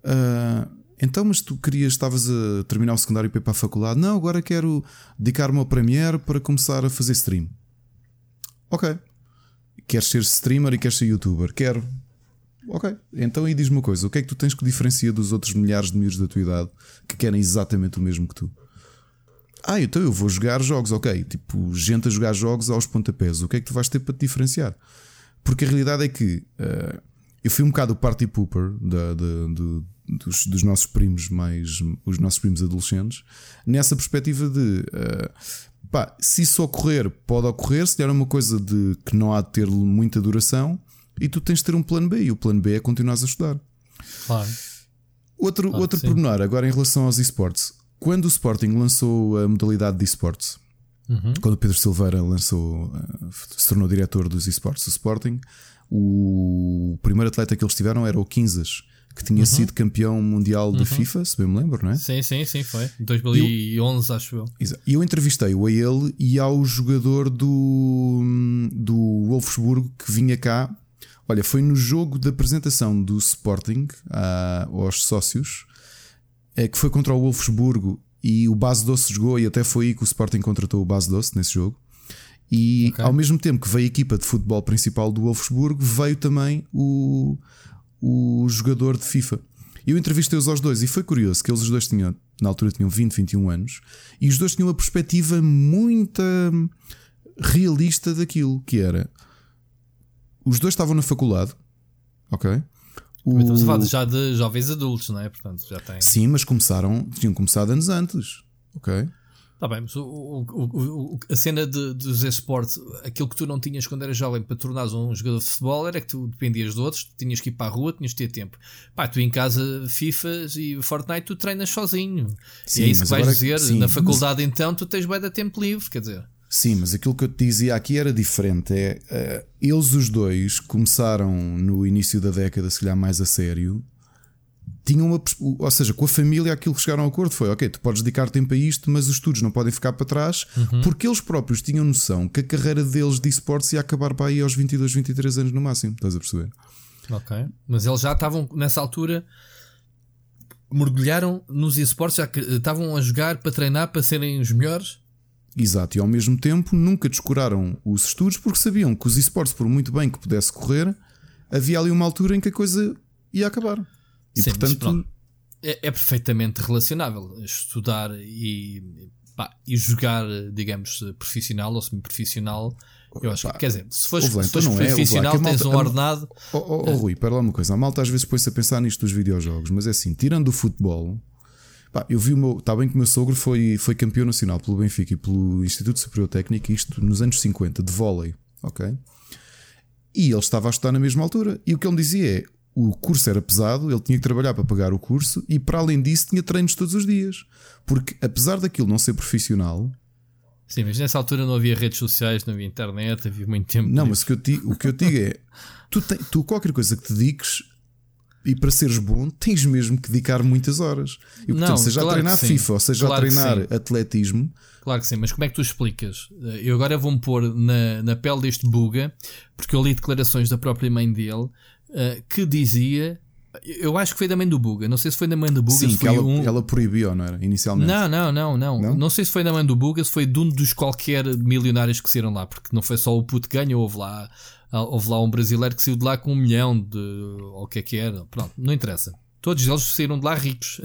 uh, então, mas tu querias, estavas a terminar o secundário para ir para a faculdade? Não, agora quero dedicar-me ao Premiere para começar a fazer stream. Ok. Queres ser streamer e queres ser youtuber? Quero. Ok. Então aí diz-me uma coisa: o que é que tu tens que diferencia dos outros milhares de miúdos da tua idade que querem exatamente o mesmo que tu? Ah, então eu vou jogar jogos, ok. Tipo, gente a jogar jogos aos pontapés. O que é que tu vais ter para te diferenciar? Porque a realidade é que uh, eu fui um bocado o party pooper da, da, do, dos, dos, nossos primos mais os nossos primos adolescentes nessa perspectiva de uh, pá, se isso ocorrer, pode ocorrer, se der uma coisa de que não há de ter muita duração e tu tens de ter um plano B e o plano B é continuar a estudar. Claro. Outro, claro outro pormenor, agora em relação aos esportes, quando o Sporting lançou a modalidade de esportes, uhum. quando o Pedro Silveira lançou, eh, se tornou diretor dos esportes do Sporting, o primeiro atleta que eles tiveram era o Quinzas, que tinha uhum. sido campeão mundial de uhum. FIFA, se bem me lembro, não é? Sim, sim, sim, foi. 2011, eu, acho eu. E eu entrevistei-o a ele e ao jogador do, do Wolfsburgo que vinha cá. Olha, foi no jogo de apresentação do Sporting a, aos sócios é que foi contra o Wolfsburgo e o Base Doce jogou e até foi aí que o Sporting contratou o Base Doce nesse jogo. E okay. ao mesmo tempo que veio a equipa de futebol principal do Wolfsburgo, veio também o, o jogador de FIFA. Eu entrevistei-os aos dois e foi curioso que eles os dois tinham, na altura tinham 20, 21 anos, e os dois tinham uma perspectiva muito realista daquilo que era. Os dois estavam na faculdade, ok? O... Estamos a falar já de jovens adultos, não é? Portanto, já tem. Sim, mas começaram, tinham começado anos antes. Ok? Está bem, mas o, o, o, a cena de, dos esportes, aquilo que tu não tinhas quando eras jovem para tornares um jogador de futebol era que tu dependias de outros, tinhas que ir para a rua, tinhas que ter tempo. Pá, tu em casa, FIFA e Fortnite, tu treinas sozinho. Sim, e é isso que vais dizer. Sim, Na faculdade, mas... então, tu tens bem de tempo livre, quer dizer. Sim, mas aquilo que eu te dizia aqui era diferente. É, uh, eles os dois começaram no início da década, se calhar mais a sério. Tinham uma, ou seja, com a família aquilo que chegaram a acordo foi: ok, tu podes dedicar tempo a isto, mas os estudos não podem ficar para trás, uhum. porque eles próprios tinham noção que a carreira deles de esportes ia acabar para aí aos 22, 23 anos no máximo. Estás a perceber? Ok, mas eles já estavam nessa altura mergulharam nos esportes, já que estavam a jogar para treinar para serem os melhores Exato, e ao mesmo tempo nunca descuraram os estudos porque sabiam que os esportes, por muito bem que pudesse correr, havia ali uma altura em que a coisa ia acabar. E Sim, portanto. É, é, perfeitamente relacionável estudar e, pá, e jogar, digamos, profissional ou semi-profissional. Eu acho que, quer dizer, se fores, se fores então é, profissional, é, tens malta, um ordenado. Oh, oh, oh, Rui, para lá uma coisa. A malta às vezes põe-se a pensar nisto dos videojogos, mas é assim, tirando o futebol, Pá, eu vi o meu. Está bem que o meu sogro foi, foi campeão nacional pelo Benfica e pelo Instituto Superior Técnico, isto nos anos 50, de vôlei. Ok? E ele estava a estudar na mesma altura. E o que ele me dizia é: o curso era pesado, ele tinha que trabalhar para pagar o curso e, para além disso, tinha treinos todos os dias. Porque, apesar daquilo não ser profissional. Sim, mas nessa altura não havia redes sociais, não havia internet, havia muito tempo. Não, mas o que eu, te, o que eu digo é: tu, tem, tu, qualquer coisa que te dediques, e para seres bom, tens mesmo que dedicar muitas horas. E portanto, não, seja claro a treinar FIFA ou seja claro a treinar atletismo. Claro que sim, mas como é que tu explicas? Eu agora vou-me pôr na, na pele deste buga, porque eu li declarações da própria mãe dele uh, que dizia. Eu acho que foi da mãe do Buga. Não sei se foi da mãe do Buga. Sim, que ela, um... ela proibiu, não era? Inicialmente. Não, não, não, não, não. Não sei se foi da mãe do Buga, se foi de um dos qualquer milionários que saíram lá, porque não foi só o puto ganho, houve lá houve lá um brasileiro que saiu de lá com um milhão de. ou o que é que era. Pronto, não interessa. Todos eles saíram de lá ricos.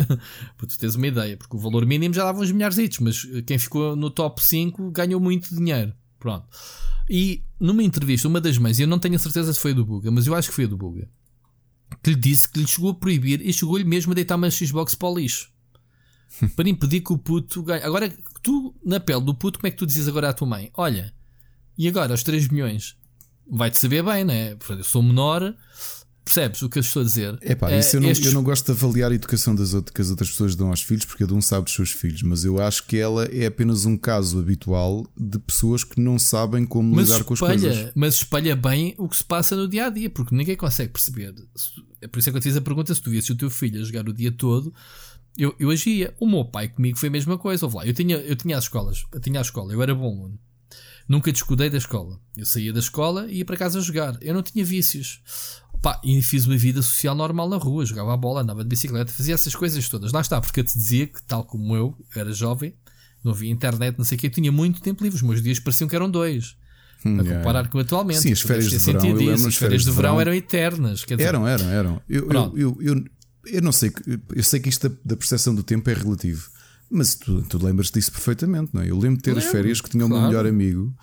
para tu teres uma ideia, porque o valor mínimo já dava uns milhares, mas quem ficou no top 5 ganhou muito dinheiro. Pronto. E numa entrevista, uma das mães, eu não tenho a certeza se foi a do Buga, mas eu acho que foi a do Buga, que lhe disse que lhe chegou a proibir e chegou-lhe mesmo a deitar uma Xbox para o lixo. para impedir que o puto ganhe. Agora, tu, na pele do puto, como é que tu dizes agora à tua mãe? Olha, e agora, os 3 milhões? vai-te saber bem, né? Eu sou menor, Percebes o que eu estou a dizer? Epá, isso eu, não, estes... eu não gosto de avaliar a educação das outras, que as outras pessoas dão aos filhos, porque cada um sabe dos seus filhos, mas eu acho que ela é apenas um caso habitual de pessoas que não sabem como mas lidar espalha, com as coisas. Mas espalha bem o que se passa no dia a dia, porque ninguém consegue perceber. É por isso é que eu te fiz a pergunta: se tu viesse o teu filho a jogar o dia todo, eu, eu agia. O meu pai comigo foi a mesma coisa. Lá, eu tinha, eu tinha as escolas, eu tinha a escola, eu era bom aluno. Nunca descuidei da escola. Eu saía da escola e ia para casa jogar. Eu não tinha vícios. Pá, e fiz uma vida social normal na rua, jogava a bola, andava de bicicleta, fazia essas coisas todas. Lá está, porque eu te dizia que, tal como eu, era jovem, não havia internet, não sei o que, eu tinha muito tempo livre. Os meus dias pareciam que eram dois. Hum, a comparar yeah. com atualmente. Sim, as férias de verão, eu as, as férias de verão, eram eternas. Dizer, eram, eram, eram. Eu, eu, eu, eu, não sei, eu sei que isto da, da percepção do tempo é relativo, mas tu, tu lembras disso perfeitamente, não é? Eu lembro de ter lembro, as férias que tinha o claro. meu melhor amigo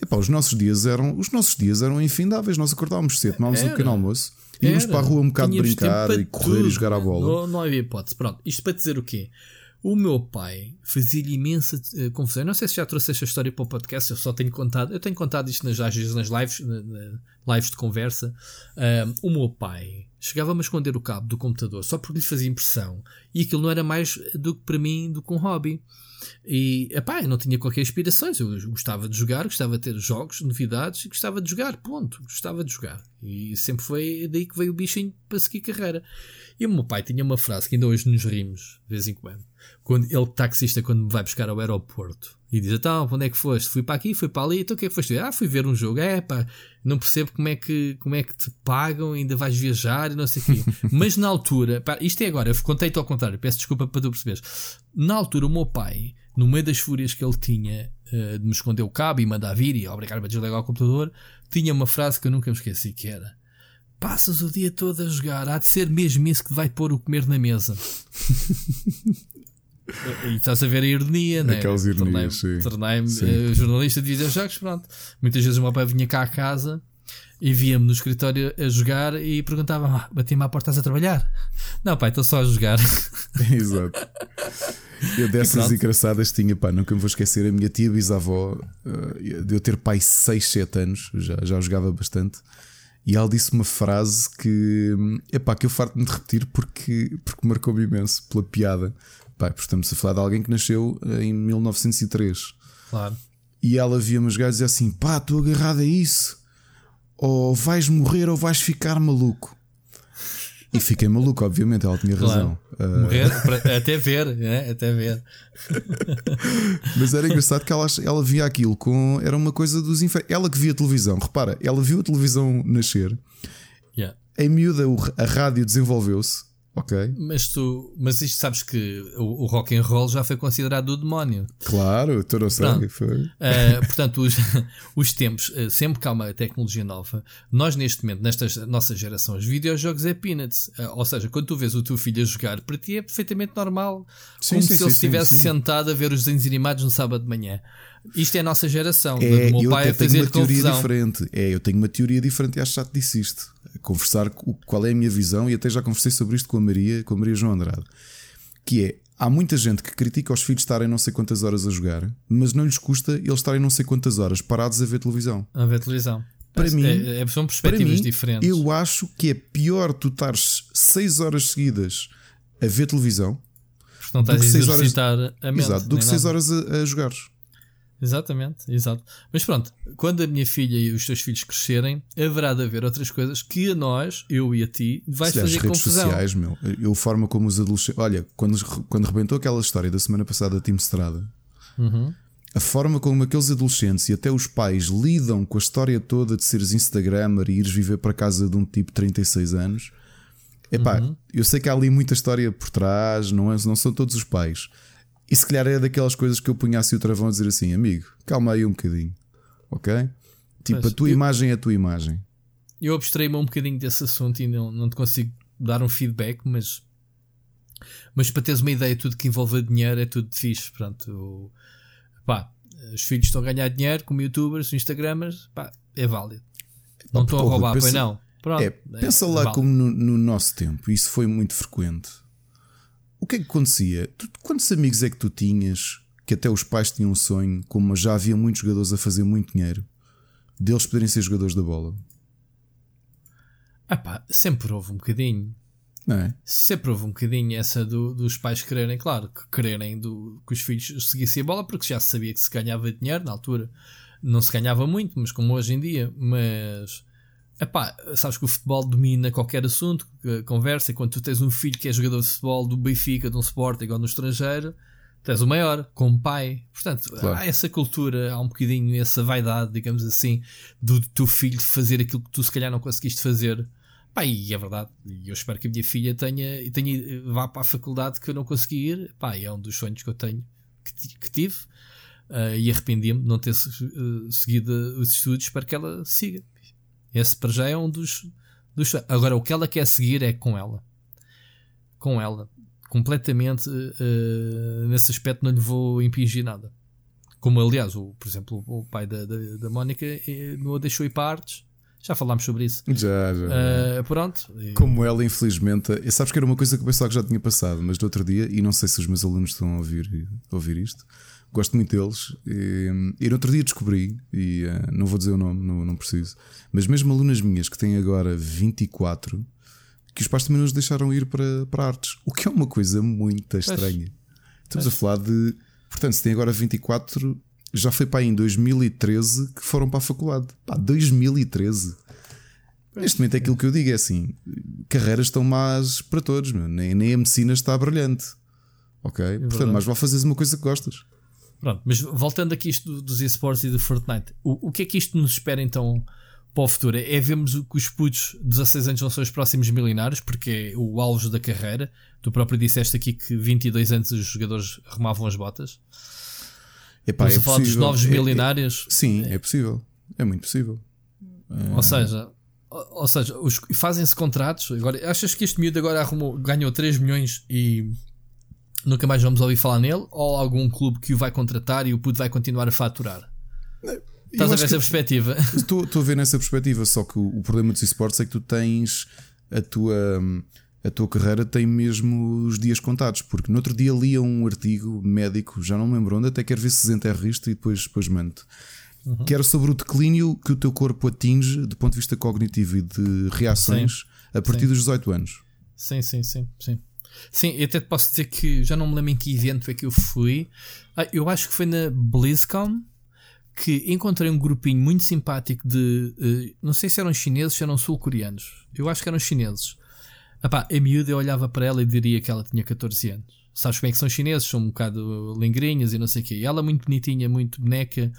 Epá, os nossos dias eram os nossos dias eram infindáveis. Nós acordávamos cedo, tomávamos um pequeno almoço, íamos para a rua um bocado Tínhamos brincar e correr tudo. e jogar a bola. Não, não havia hipótese. Pronto, isto para dizer o quê? O meu pai fazia-lhe imensa uh, confusão. Eu não sei se já trouxe esta história para o podcast, eu só tenho contado. Eu tenho contado isto nas, nas lives, na, na, lives de conversa. Uh, o meu pai chegava-me a esconder o cabo do computador só porque lhe fazia impressão. E aquilo não era mais do que para mim do que um hobby. E epá, eu não tinha qualquer inspiração. Eu gostava de jogar, gostava de ter jogos, novidades e gostava de jogar. Ponto. Gostava de jogar. E sempre foi daí que veio o bichinho para seguir carreira. E o meu pai tinha uma frase que ainda hoje nos rimos, de vez em quando. quando ele, taxista, quando me vai buscar ao aeroporto e diz: Então, onde é que foste? Fui para aqui, fui para ali, então o que é que foste? Ah, fui ver um jogo. É pá, não percebo como é que, como é que te pagam, ainda vais viajar e não sei o quê. Mas na altura, pá, isto é agora, eu contei-te ao contrário, peço desculpa para tu perceberes. Na altura, o meu pai, no meio das fúrias que ele tinha uh, de me esconder o cabo e mandar vir e obrigar-me a desligar o computador, tinha uma frase que eu nunca me esqueci: que era Passas o dia todo a jogar, há de ser mesmo isso que vai pôr o comer na mesa. e estás a ver a ironia, né? Aquelas ironias, Tornei-me uh, jornalista de videojogos, pronto. Muitas vezes o meu pai vinha cá a casa e via-me no escritório a jogar e perguntava: ah, batia-me à porta, estás a trabalhar? Não, pai, estou só a jogar. Exato. Eu dessas engraçadas tinha, pá, nunca me vou esquecer a minha tia bisavó, uh, de eu ter pai 6, 7 anos, já, já jogava bastante. E ela disse uma frase que, epá, que eu farto-me de repetir porque, porque marcou-me imenso pela piada. Pá, estamos a falar de alguém que nasceu eh, em 1903. Claro. E ela via-me jogar e dizia assim: pá, estou agarrado a isso. Ou vais morrer ou vais ficar maluco. E fiquei maluco, obviamente, ela tinha razão. Claro. Uh... Morrer, até ver, né? até ver. Mas era engraçado que ela, ela via aquilo com. Era uma coisa dos infernos. Ela que via televisão, repara, ela viu a televisão nascer. Yeah. Em miúda, a rádio desenvolveu-se Ok. Mas tu, mas isto sabes que o, o rock and roll já foi considerado o demónio. Claro, tu não sabes foi. Uh, portanto, os, os tempos, uh, sempre que há uma tecnologia nova, nós neste momento, nesta nossa geração, os videojogos é peanuts. Uh, ou seja, quando tu vês o teu filho a jogar, para ti é perfeitamente normal. Sim, como sim, se sim, ele estivesse sentado a ver os desenhos animados no sábado de manhã. Isto é a nossa geração. É, o meu pai a fazer uma teoria confusão. diferente. É, eu tenho uma teoria diferente e acho que já te disse isto conversar qual é a minha visão, e até já conversei sobre isto com a Maria, com a Maria João Andrade, que é há muita gente que critica os filhos estarem não sei quantas horas a jogar, mas não lhes custa eles estarem não sei quantas horas parados a ver televisão. A ver televisão. Para mim, é, é, são perspectivas mim, diferentes. Eu acho que é pior tu estares 6 horas seguidas a ver televisão Porque não estás a exercitar horas, a mente. Exato, do que 6 horas a, a jogares. Exatamente, exato. Mas pronto, quando a minha filha e os teus filhos crescerem, haverá de haver outras coisas que a nós, eu e a ti, vais Se fazer as redes confusão. sociais, meu. Eu forma como os adolescentes. Olha, quando, quando rebentou aquela história da semana passada da Team Strada, uhum. a forma como aqueles adolescentes e até os pais lidam com a história toda de seres Instagramer e ires viver para casa de um tipo de 36 anos. Epá, uhum. eu sei que há ali muita história por trás, não, é, não são todos os pais. E se calhar é daquelas coisas que eu punhasse o travão a dizer assim, amigo, calma aí um bocadinho, ok? Tipo, Mas a tua eu, imagem é a tua imagem. Eu abstraí-me um bocadinho desse assunto e não, não te consigo dar um feedback, mas, mas para teres uma ideia, tudo que envolve dinheiro é tudo fixe. Pronto, pá, os filhos estão a ganhar dinheiro como youtubers, instagramers, pá, é válido. Não estou a roubar, pensa, pois não. Pronto, é, pensa é, lá é como no, no nosso tempo, isso foi muito frequente o que é que acontecia? Tu, quantos amigos é que tu tinhas que até os pais tinham um sonho, como já havia muitos jogadores a fazer muito dinheiro, deles poderem ser jogadores da bola? Epá, sempre houve um bocadinho. Não é? Sempre houve um bocadinho essa do, dos pais quererem, claro, que quererem do, que os filhos seguissem a bola, porque já se sabia que se ganhava dinheiro na altura. Não se ganhava muito, mas como hoje em dia. Mas, epá, sabes que o futebol domina qualquer assunto, conversa, e quando tu tens um filho que é jogador de futebol do Benfica, de um Sporting ou no estrangeiro, tens o maior, como pai. Portanto, claro. há essa cultura, há um bocadinho essa vaidade, digamos assim, do teu filho fazer aquilo que tu se calhar não conseguiste fazer Pá, e é verdade. E eu espero que a minha filha tenha, tenha, vá para a faculdade que eu não consegui ir. Pá, é um dos sonhos que eu tenho, que, que tive. Uh, e arrependi-me de não ter uh, seguido os estudos. Espero que ela siga. Esse para já é um dos, dos. Agora, o que ela quer seguir é com ela. Com ela. Completamente. Uh, nesse aspecto, não lhe vou impingir nada. Como, aliás, o, por exemplo, o pai da, da, da Mónica não a deixou ir para artes já falámos sobre isso. Já, já. Uh, pronto. Como ela, infelizmente. Sabes que era uma coisa que eu pensava que já tinha passado, mas do outro dia, e não sei se os meus alunos estão a ouvir, a ouvir isto, gosto muito deles. E, e no outro dia descobri, e uh, não vou dizer o nome, não, não preciso, mas mesmo alunas minhas que têm agora 24, que os pais também nos deixaram ir para, para artes, o que é uma coisa muito estranha. Estamos a falar de. Portanto, se tem agora 24, já foi para aí em 2013 que foram para a faculdade. Pá, 2013. Neste momento é aquilo que eu digo é assim: carreiras estão más para todos, Nem, nem a medicina está brilhante. Ok? É Portanto, mais vale fazeres uma coisa que gostas. Pronto, mas voltando aqui isto dos esportes e do Fortnite, o, o que é que isto nos espera então para o futuro? É vermos que os putos de 16 anos não são os próximos milionários, porque é o alvo da carreira. Tu próprio disseste aqui que 22 anos os jogadores arrumavam as botas. Epá, Estamos é a falar dos novos é, milionários. É, sim, é possível. É muito possível. Ou seja, ou seja, fazem-se contratos. Agora, achas que este miúdo agora arrumou, ganhou 3 milhões e nunca mais vamos ouvir falar nele? Ou algum clube que o vai contratar e o puto vai continuar a faturar? Estás a ver essa perspectiva? Estou, a ver nessa perspectiva, só que o, o problema dos esportes é que tu tens a tua a tua carreira tem mesmo os dias contados, porque no outro dia lia um artigo médico, já não me lembro onde, até quero ver se desenterro isto e depois, depois mando. Uhum. Que era sobre o declínio que o teu corpo atinge do ponto de vista cognitivo e de reações sim, a partir sim. dos 18 anos. Sim, sim, sim, sim. Sim, eu até te posso dizer que já não me lembro em que evento é que eu fui. Ah, eu acho que foi na BlizzCon que encontrei um grupinho muito simpático de. Uh, não sei se eram chineses, se eram sul-coreanos. Eu acho que eram chineses Epá, a miúda eu olhava para ela e diria que ela tinha 14 anos. Sabes como é que são chineses? São um bocado lingrinhas e não sei o quê. E ela muito bonitinha, muito boneca,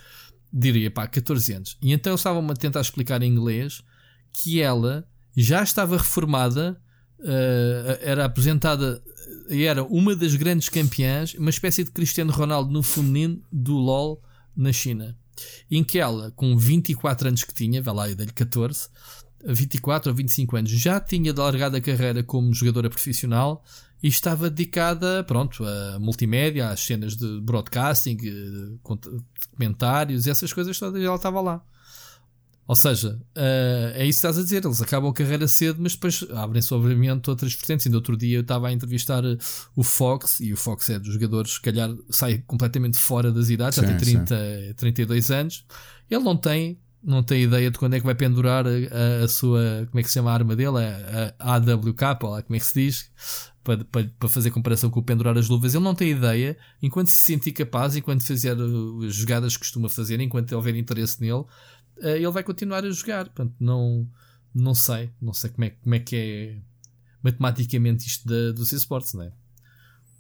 diria, pá, 14 anos. E então estavam-me a tentar explicar em inglês que ela já estava reformada, uh, era apresentada, era uma das grandes campeãs, uma espécie de Cristiano Ronaldo no feminino do LOL na China. Em que ela, com 24 anos que tinha, vai lá, eu dei-lhe 14, 24 ou 25 anos, já tinha largado a carreira como jogadora profissional e estava dedicada, pronto, a multimédia, às cenas de broadcasting, comentários, essas coisas todas, ela estava lá. Ou seja, uh, é isso que estás a dizer, eles acabam a carreira cedo, mas depois abrem-se obviamente outras vertentes. Ainda outro dia eu estava a entrevistar o Fox, e o Fox é dos jogadores, se calhar sai completamente fora das idades, sim, já tem 30, 32 anos. Ele não tem não tem ideia de quando é que vai pendurar a, a, sua, como é que se chama a arma dele, a, a AWK, ou lá como é que se diz, para, para, para, fazer comparação com o pendurar as luvas. Ele não tem ideia, enquanto se sentir capaz, enquanto fizer as jogadas que costuma fazer, enquanto houver interesse nele, eh, ele vai continuar a jogar. Portanto, não, não sei, não sei como é, como é que é matematicamente isto da, dos esportes, não é?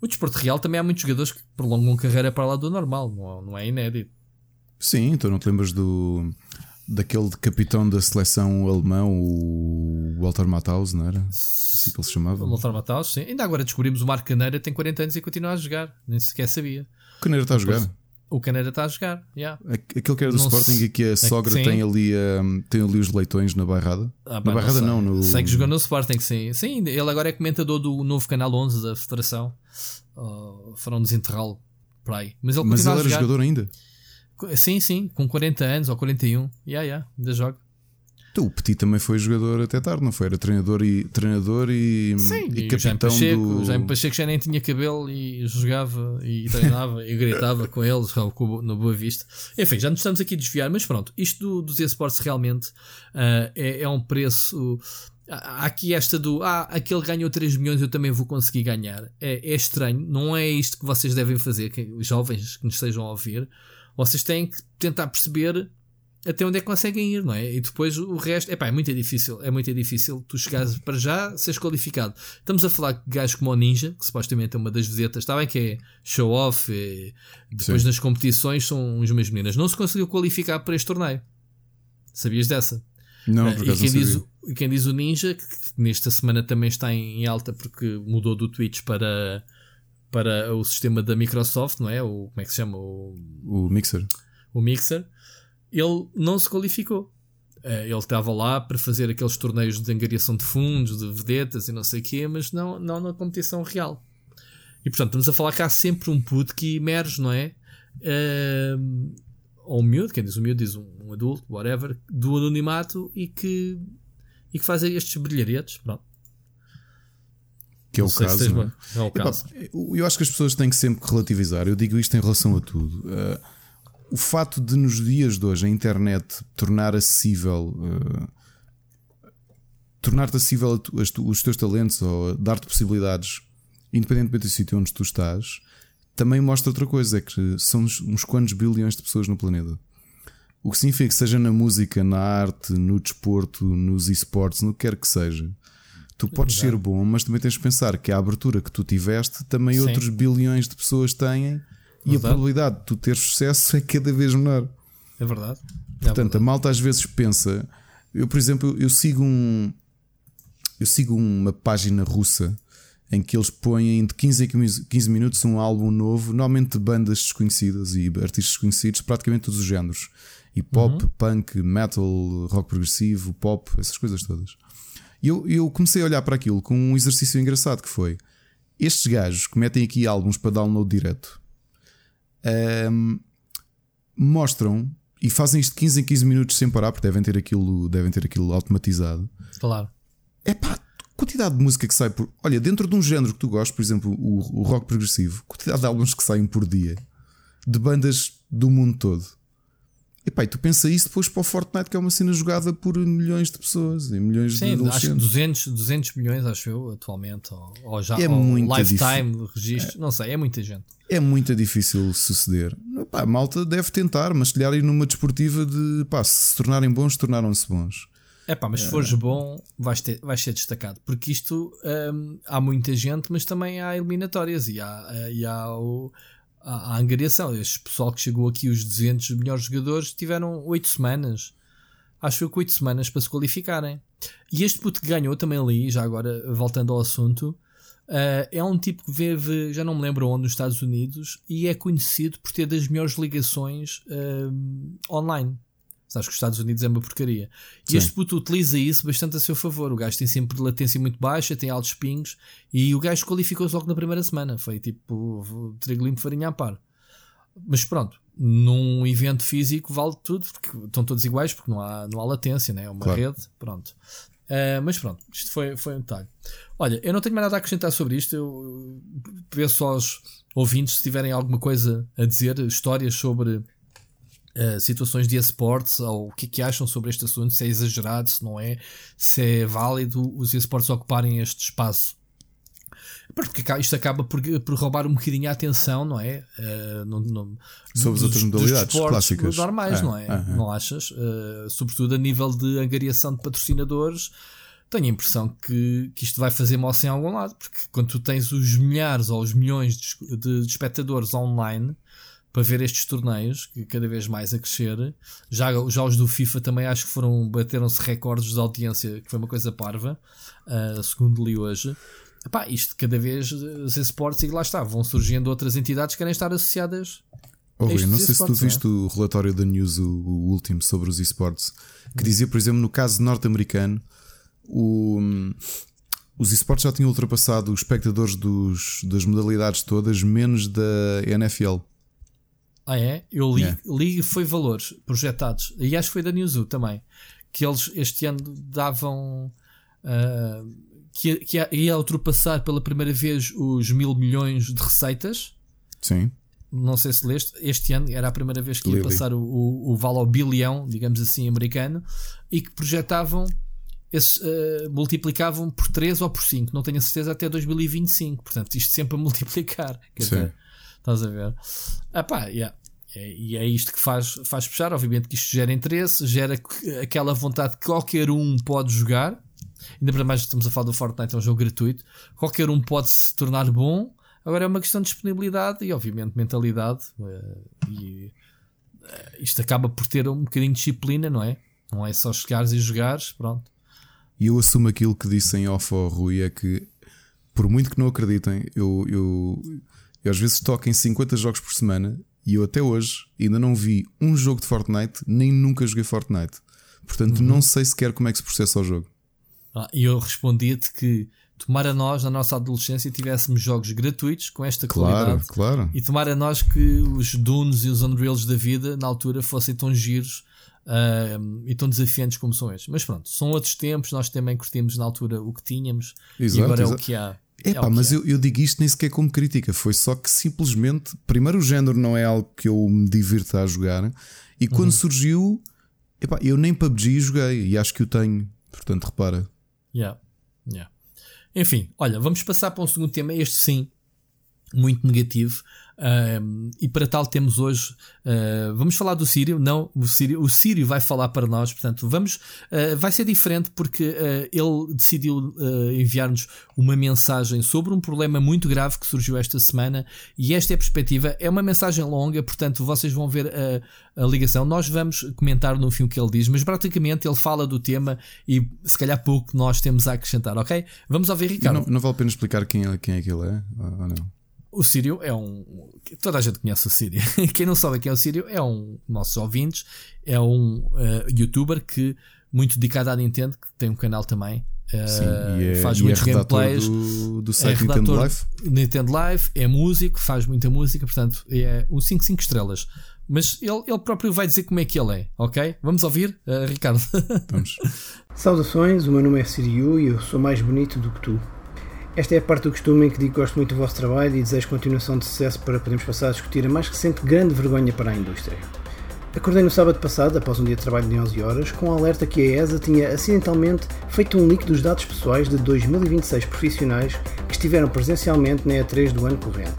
O desporto real também há muitos jogadores que prolongam carreira para lá do normal, não, não é inédito. Sim, tu não te lembras do daquele capitão da seleção alemão, o Walter Matthaus, não era? Assim que ele se chamava. O Walter Matthaus, sim. Ainda agora descobrimos o Marco Caneira tem 40 anos e continua a jogar. Nem sequer sabia. O Caneira está a jogar? O Caneira está a jogar, yeah. Aquele que era do não Sporting se... e que a sogra é, tem, ali, um, tem ali os leitões na bairrada. Ah, na bairrada não, não, no... Sei que jogou no Sporting, sim. Sim, ele agora é comentador do novo canal 11 da Federação. Uh, foram desenterrá-lo para aí. Mas ele, Mas ele era jogador ainda? Sim, sim, com 40 anos ou 41. Yeah, yeah, ainda joga. Tu, o Petit também foi jogador até tarde, não foi? Era treinador e, treinador e, Sim, e, e capitão o Pacheco, do. O Jaime Pacheco já nem tinha cabelo e jogava e treinava e gritava com eles no Boa Vista. Enfim, já nos estamos aqui a desviar, mas pronto, isto do, dos esportes realmente uh, é, é um preço. Há aqui esta do ah, aquele ganhou 3 milhões, eu também vou conseguir ganhar. É, é estranho, não é isto que vocês devem fazer, que, os jovens que nos estejam a ouvir. Vocês têm que tentar perceber até onde é que conseguem ir, não é? E depois o resto, epá, é muito difícil, é muito difícil tu chegares para já seres qualificado. Estamos a falar de gajos como o Ninja, que supostamente é uma das vedetas, está bem que é show off, e depois Sim. nas competições são uns meus meninas. Não se conseguiu qualificar para este torneio. Sabias dessa? Não, uh, e quem diz, quem diz o Ninja, que nesta semana também está em alta porque mudou do Twitch para, para o sistema da Microsoft, não é? O, como é que se chama? O, o Mixer. O Mixer ele não se qualificou. Eh, ele estava lá para fazer aqueles torneios de angariação de fundos, de vedetas e não sei o quê, mas não, não na competição real. E portanto, estamos a falar que há sempre um puto que emerge, não é? Uh, ou um miúdo, quem diz o miúdo diz um, um, adulto, whatever, do anonimato e que, e que faz estes brilharetes. Pronto. Que é o caso. É? é o caso. eu acho que as pessoas têm que sempre relativizar. Eu digo isto em relação a tudo. Uh, o fato de nos dias de hoje a internet tornar acessível uh, tornar-te acessível os teus talentos ou dar-te possibilidades, independentemente do sítio onde tu estás, também mostra outra coisa: é que são uns quantos bilhões de pessoas no planeta. O que significa que seja na música, na arte, no desporto, nos esportes, no que quer que seja. Tu podes ser bom, mas também tens de pensar que a abertura que tu tiveste, também Sim. outros bilhões de pessoas têm e a probabilidade de tu teres sucesso é cada vez menor. É verdade. É Portanto, verdade. a malta às vezes pensa. Eu, por exemplo, eu sigo um. Eu sigo uma página russa em que eles põem de 15 a 15 minutos um álbum novo, normalmente de bandas desconhecidas e artistas desconhecidos, praticamente todos os géneros. E pop, uhum. punk, metal, rock progressivo, pop, essas coisas todas. E eu, eu comecei a olhar para aquilo com um exercício engraçado que foi estes gajos que metem aqui álbuns para download direto um, mostram e fazem isto 15 em 15 minutos sem parar, porque devem ter aquilo, devem ter aquilo automatizado. Claro. É pá, quantidade de música que sai por. Olha, dentro de um género que tu gostas, por exemplo, o, o rock progressivo, quantidade de álbuns que saem por dia de bandas do mundo todo. Epá, e tu pensa isso depois para o Fortnite, que é uma cena jogada por milhões de pessoas e milhões Sim, de acho que 200, 200 milhões, acho eu, atualmente. Ou, ou já é ou lifetime de registro, é. não sei, é muita gente. É muito difícil suceder. Epá, a malta deve tentar, mas se calhar ir numa desportiva de pá, se, tornarem bons, tornaram-se bons. É pá, mas se fores bom, vais, ter, vais ser destacado. Porque isto hum, há muita gente, mas também há eliminatórias e há, e há o a, a angariação. Este pessoal que chegou aqui, os 200 melhores jogadores, tiveram 8 semanas. Acho que 8 semanas para se qualificarem. E este puto que ganhou também ali, já agora voltando ao assunto, uh, é um tipo que vive, já não me lembro onde, nos Estados Unidos, e é conhecido por ter das melhores ligações uh, online. Sabes que os Estados Unidos é uma porcaria. E Sim. este puto utiliza isso bastante a seu favor. O gajo tem sempre latência muito baixa, tem altos pingos e o gajo qualificou-se logo na primeira semana. Foi tipo trigo limpo, farinha a par. Mas pronto, num evento físico vale tudo, porque estão todos iguais, porque não há, não há latência, né? é uma claro. rede. Pronto. Uh, mas pronto, isto foi, foi um detalhe. Olha, eu não tenho mais nada a acrescentar sobre isto. Eu peço aos ouvintes se tiverem alguma coisa a dizer, histórias sobre Uh, situações de esportes ou o que é que acham sobre este assunto, se é exagerado, se não é, se é válido os esportes ocuparem este espaço. Porque isto acaba por, por roubar um bocadinho a atenção, não é? Uh, no, no, sobre as outras modalidades clássicas. normais, é, não é? é, é. Não achas? Uh, sobretudo a nível de angariação de patrocinadores, tenho a impressão que, que isto vai fazer moça em algum lado, porque quando tu tens os milhares ou os milhões de, de, de espectadores online para ver estes torneios, que cada vez mais a crescer. Já, já os do FIFA também acho que foram bateram-se recordes de audiência, que foi uma coisa parva, uh, segundo li hoje. Epá, isto cada vez os esportes e lá está, vão surgindo outras entidades que querem estar associadas. Oh, Rui, não sei se tu viste é? o relatório da News, o, o, último sobre os esportes, que dizia, por exemplo, no caso norte-americano, os esportes já tinham ultrapassado os espectadores dos, das modalidades todas, menos da NFL. Ah, é? Eu li, yeah. li foi valores projetados. E acho que foi da Newzoo também. que eles este ano davam. Uh, que, que ia ultrapassar pela primeira vez os mil milhões de receitas. Sim. Não sei se leste, este ano era a primeira vez que ia passar o, o, o vale ao bilhão, digamos assim, americano, e que projetavam esses uh, multiplicavam por 3 ou por 5, não tenho a certeza, até 2025. Portanto, isto sempre a multiplicar. Quer dizer, estás a ver? Ah, pá, yeah. É, e é isto que faz, faz puxar. Obviamente que isto gera interesse, gera aquela vontade que qualquer um pode jogar. Ainda para mais estamos a falar do Fortnite, é um jogo gratuito. Qualquer um pode se tornar bom. Agora é uma questão de disponibilidade e, obviamente, mentalidade. Uh, e uh, isto acaba por ter um bocadinho de disciplina, não é? Não é só chegares e jogares, pronto. E eu assumo aquilo que disse em off ao Rui: é que, por muito que não acreditem, eu, eu, eu às vezes toco em 50 jogos por semana e eu até hoje ainda não vi um jogo de Fortnite, nem nunca joguei Fortnite. Portanto, uhum. não sei sequer como é que se processa o jogo. E eu respondi-te que tomara nós, na nossa adolescência, tivéssemos jogos gratuitos com esta qualidade. Claro, claro. E tomara nós que os Dunes e os Unreals da vida, na altura, fossem tão giros uh, e tão desafiantes como são estes. Mas pronto, são outros tempos, nós também curtimos na altura o que tínhamos exato, e agora exato. é o que há. É pá, mas eu, eu, digo isto nem sequer como crítica, foi só que simplesmente, primeiro, o género não é algo que eu me divirto a jogar, e quando uhum. surgiu, epá, eu nem PUBG joguei e acho que o tenho, portanto, repara. Yeah. Yeah. Enfim, olha, vamos passar para um segundo tema, este sim, muito negativo, Uh, e para tal temos hoje, uh, vamos falar do Sírio, não, o Sírio, o Sírio vai falar para nós, portanto, vamos, uh, vai ser diferente porque ah, ele decidiu enviar-nos uma mensagem sobre um problema muito grave que surgiu esta semana e esta é a perspectiva, é uma mensagem longa, portanto, vocês vão ver a, a ligação, nós vamos comentar no fim o que ele diz, mas praticamente ele fala do tema e se calhar pouco nós temos a acrescentar, ok? Vamos ouvir Ricardo. Não, não vale a pena explicar quem, é, quem é que ele é, ou não? O Sírio é um. Toda a gente conhece o Sírio. Quem não sabe quem é o Sírio é um. Nossos ouvintes, é um uh, youtuber que, muito dedicado à Nintendo, que tem um canal também. Uh, Sim, é, faz muitos é gameplays do, do site é Nintendo Live. Nintendo Live, é músico, faz muita música, portanto é um 5 5 estrelas. Mas ele, ele próprio vai dizer como é que ele é, ok? Vamos ouvir, uh, Ricardo? Vamos. Saudações, o meu nome é Siriu e eu sou mais bonito do que tu. Esta é a parte do costume em que digo que gosto muito do vosso trabalho e desejo continuação de sucesso para podermos passar a discutir a mais recente grande vergonha para a indústria. Acordei no sábado passado, após um dia de trabalho de 11 horas, com o alerta que a ESA tinha acidentalmente feito um leak dos dados pessoais de 2026 profissionais que estiveram presencialmente na E3 do ano corrente.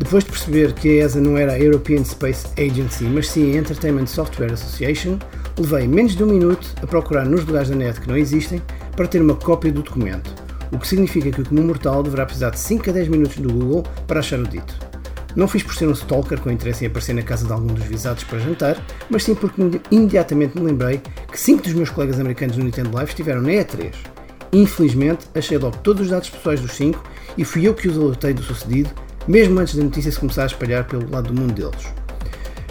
Depois de perceber que a ESA não era a European Space Agency, mas sim a Entertainment Software Association, levei menos de um minuto a procurar nos lugares da net que não existem para ter uma cópia do documento o que significa que o comum mortal deverá precisar de 5 a 10 minutos do Google para achar o dito. Não fiz por ser um stalker com interesse em aparecer na casa de algum dos visados para jantar, mas sim porque imediatamente me lembrei que 5 dos meus colegas americanos no Nintendo Live estiveram na E3. Infelizmente, achei logo todos os dados pessoais dos 5 e fui eu que os alertei do sucedido, mesmo antes da notícia se começar a espalhar pelo lado do mundo deles.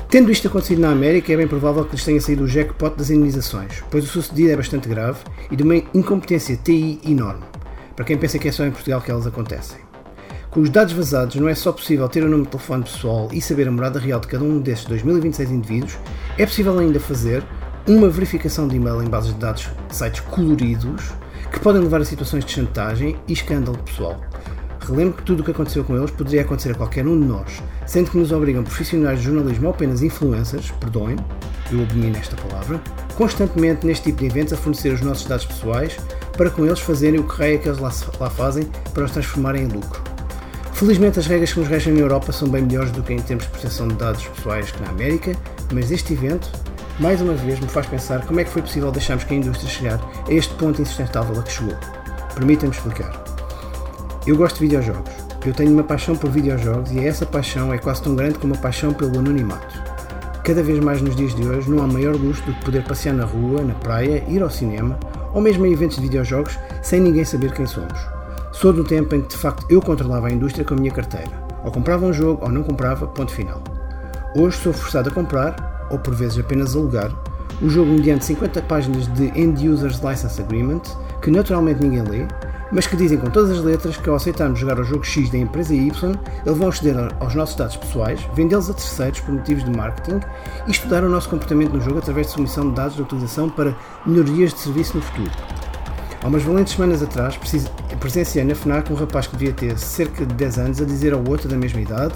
Tendo isto acontecido na América, é bem provável que lhes tenha saído o jackpot das indenizações, pois o sucedido é bastante grave e de uma incompetência TI enorme para quem pensa que é só em Portugal que elas acontecem. Com os dados vazados, não é só possível ter o número de telefone pessoal e saber a morada real de cada um desses 2026 indivíduos, é possível ainda fazer uma verificação de e-mail em bases de dados de sites coloridos que podem levar a situações de chantagem e escândalo pessoal. Relembro que tudo o que aconteceu com eles poderia acontecer a qualquer um de nós, sendo que nos obrigam profissionais de jornalismo ou apenas influencers, perdoem, eu abomino esta palavra, constantemente neste tipo de eventos a fornecer os nossos dados pessoais para com eles fazerem o que raia que eles lá, lá fazem para os transformarem em lucro. Felizmente as regras que nos regem na Europa são bem melhores do que em termos de proteção de dados pessoais que na América, mas este evento, mais uma vez, me faz pensar como é que foi possível deixarmos que a indústria chegar a este ponto insustentável a que chegou. Permitam-me explicar. Eu gosto de videojogos. Eu tenho uma paixão por videojogos e essa paixão é quase tão grande como a paixão pelo anonimato. Cada vez mais nos dias de hoje não há maior luxo do que poder passear na rua, na praia, ir ao cinema ou mesmo em eventos de videojogos sem ninguém saber quem somos. Sou do tempo em que de facto eu controlava a indústria com a minha carteira. Ou comprava um jogo ou não comprava, ponto final. Hoje sou forçado a comprar, ou por vezes apenas alugar, o jogo mediante 50 páginas de End Users License Agreement, que naturalmente ninguém lê, mas que dizem com todas as letras que ao aceitarmos jogar o jogo X da empresa Y, eles vão aceder aos nossos dados pessoais, vendê-los a terceiros por motivos de marketing e estudar o nosso comportamento no jogo através de submissão de dados de utilização para melhorias de serviço no futuro. Há umas valentes semanas atrás, presenciei na FNAC um rapaz que devia ter cerca de 10 anos a dizer ao outro da mesma idade: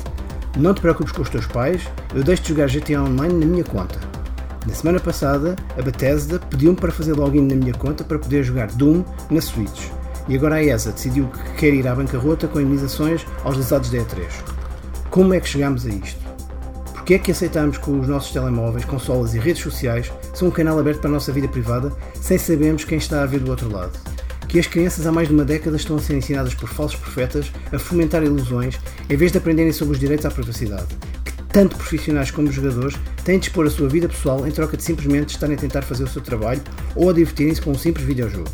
Não te preocupes com os teus pais, eu deixo de jogar GTA Online na minha conta. Na semana passada, a Bethesda pediu-me para fazer login na minha conta para poder jogar Doom na Switch. E agora a ESA decidiu que quer ir à bancarrota com indenizações aos resultados da E3. Como é que chegamos a isto? Porquê é que aceitamos que os nossos telemóveis, consolas e redes sociais são um canal aberto para a nossa vida privada sem sabermos quem está a ver do outro lado? Que as crianças há mais de uma década estão a ser ensinadas por falsos profetas a fomentar ilusões em vez de aprenderem sobre os direitos à privacidade? Que tanto profissionais como jogadores têm de expor a sua vida pessoal em troca de simplesmente estarem a tentar fazer o seu trabalho ou a divertirem-se com um simples videojogo?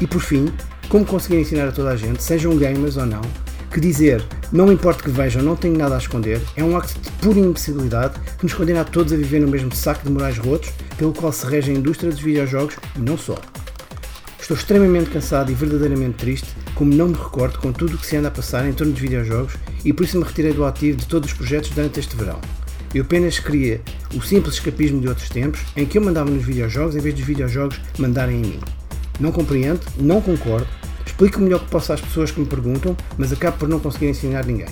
E por fim, como conseguir ensinar a toda a gente, sejam gamers ou não, que dizer não importa que vejam, não tenho nada a esconder, é um acto de pura imbecilidade que nos condena a todos a viver no mesmo saco de morais rotos pelo qual se rege a indústria dos videojogos e não só. Estou extremamente cansado e verdadeiramente triste, como não me recordo com tudo o que se anda a passar em torno dos videojogos e por isso me retirei do ativo de todos os projetos durante este verão. Eu apenas queria o simples escapismo de outros tempos em que eu mandava nos videojogos em vez dos videojogos mandarem em mim. Não compreendo, não concordo, explico melhor que posso às pessoas que me perguntam, mas acabo por não conseguir ensinar ninguém.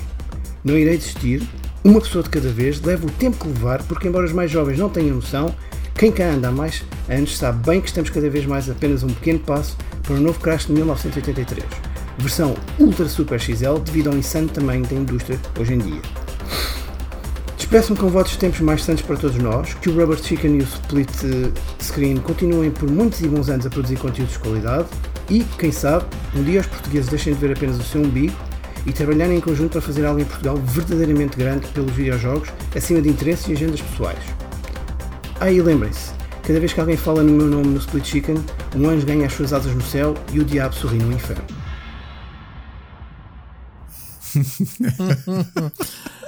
Não irei desistir, uma pessoa de cada vez, leva o tempo que levar, porque embora os mais jovens não tenham noção, quem cá anda há mais anos sabe bem que estamos cada vez mais apenas um pequeno passo para o novo crash de 1983, versão Ultra Super XL devido ao insano tamanho da indústria hoje em dia. Despeço-me com votos de tempos mais santos para todos nós, que o Rubber Chicken e o Split eh, Screen continuem por muitos e bons anos a produzir conteúdos de qualidade e, quem sabe, um dia os portugueses deixem de ver apenas o seu umbigo e trabalharem em conjunto para fazer algo em Portugal verdadeiramente grande pelos videojogos, acima de interesses e agendas pessoais. Ah, e lembrem-se, cada vez que alguém fala no meu nome no Split Chicken, um anjo ganha as suas asas no céu e o diabo sorri no inferno.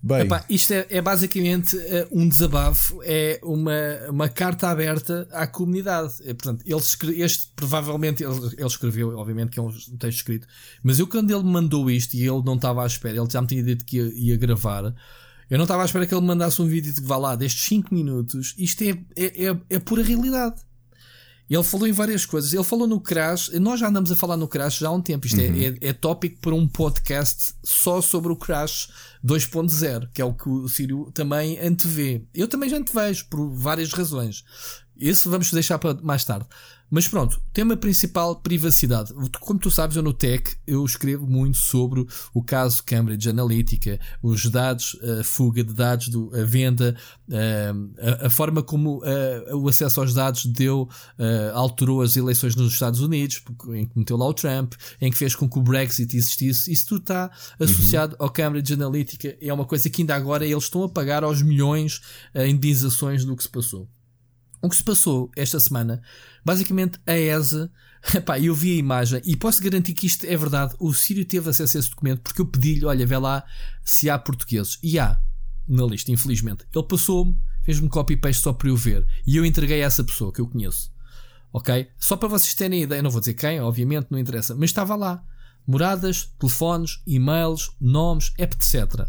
Bem. Epá, isto é, é basicamente uh, um desabafo, é uma, uma carta aberta à comunidade. É, portanto, ele este provavelmente ele, ele, escreveu, obviamente que é um texto escrito, mas eu quando ele me mandou isto e ele não estava à espera, ele já me tinha dito que ia, ia gravar. Eu não estava à espera que ele me mandasse um vídeo que vá lá destes 5 minutos. Isto é, é, é, é pura realidade. Ele falou em várias coisas. Ele falou no Crash. Nós já andamos a falar no Crash já há um tempo. Isto é, uhum. é, é, é tópico para um podcast só sobre o Crash 2.0, que é o que o Sírio também antevê. Eu também já antevejo, por várias razões. Esse vamos deixar para mais tarde. Mas pronto, tema principal, privacidade. Como tu sabes, eu no Tech eu escrevo muito sobre o caso Cambridge Analytica, os dados, a fuga de dados, a venda, a, a forma como o acesso aos dados deu, alterou as eleições nos Estados Unidos, em que meteu lá o Trump, em que fez com que o Brexit existisse. Isso tudo está associado uhum. ao Cambridge Analytica. É uma coisa que ainda agora eles estão a pagar aos milhões em indenizações do que se passou. O que se passou esta semana, basicamente a ESA, epá, eu vi a imagem e posso garantir que isto é verdade. O Sírio teve acesso a esse documento porque eu pedi-lhe, olha, vê lá se há portugueses. E há na lista, infelizmente. Ele passou-me, fez-me copy-paste só para eu ver. E eu entreguei a essa pessoa que eu conheço. Ok? Só para vocês terem ideia, não vou dizer quem, obviamente, não interessa, mas estava lá. Moradas, telefones, e-mails, nomes, etc.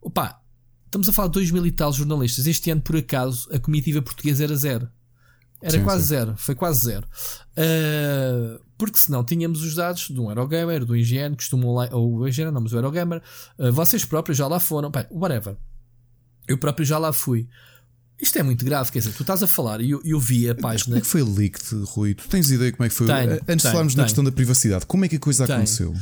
Opa, Estamos a falar de 2 mil e tal jornalistas. Este ano, por acaso, a comitiva portuguesa era zero. Era sim, quase sim. zero. Foi quase zero. Uh, porque senão tínhamos os dados de um Eurogamer, do IGN, costumam lá, ou o IGN, não, mas o Eurogamer. Uh, vocês próprios já lá foram. Bem, whatever. Eu próprio já lá fui. Isto é muito grave, quer dizer, tu estás a falar e eu, eu vi a página. Como é que foi leaked, Rui? Tu tens ideia como é que foi? Tenho, Antes de falarmos na questão da privacidade, como é que a coisa tenho. aconteceu?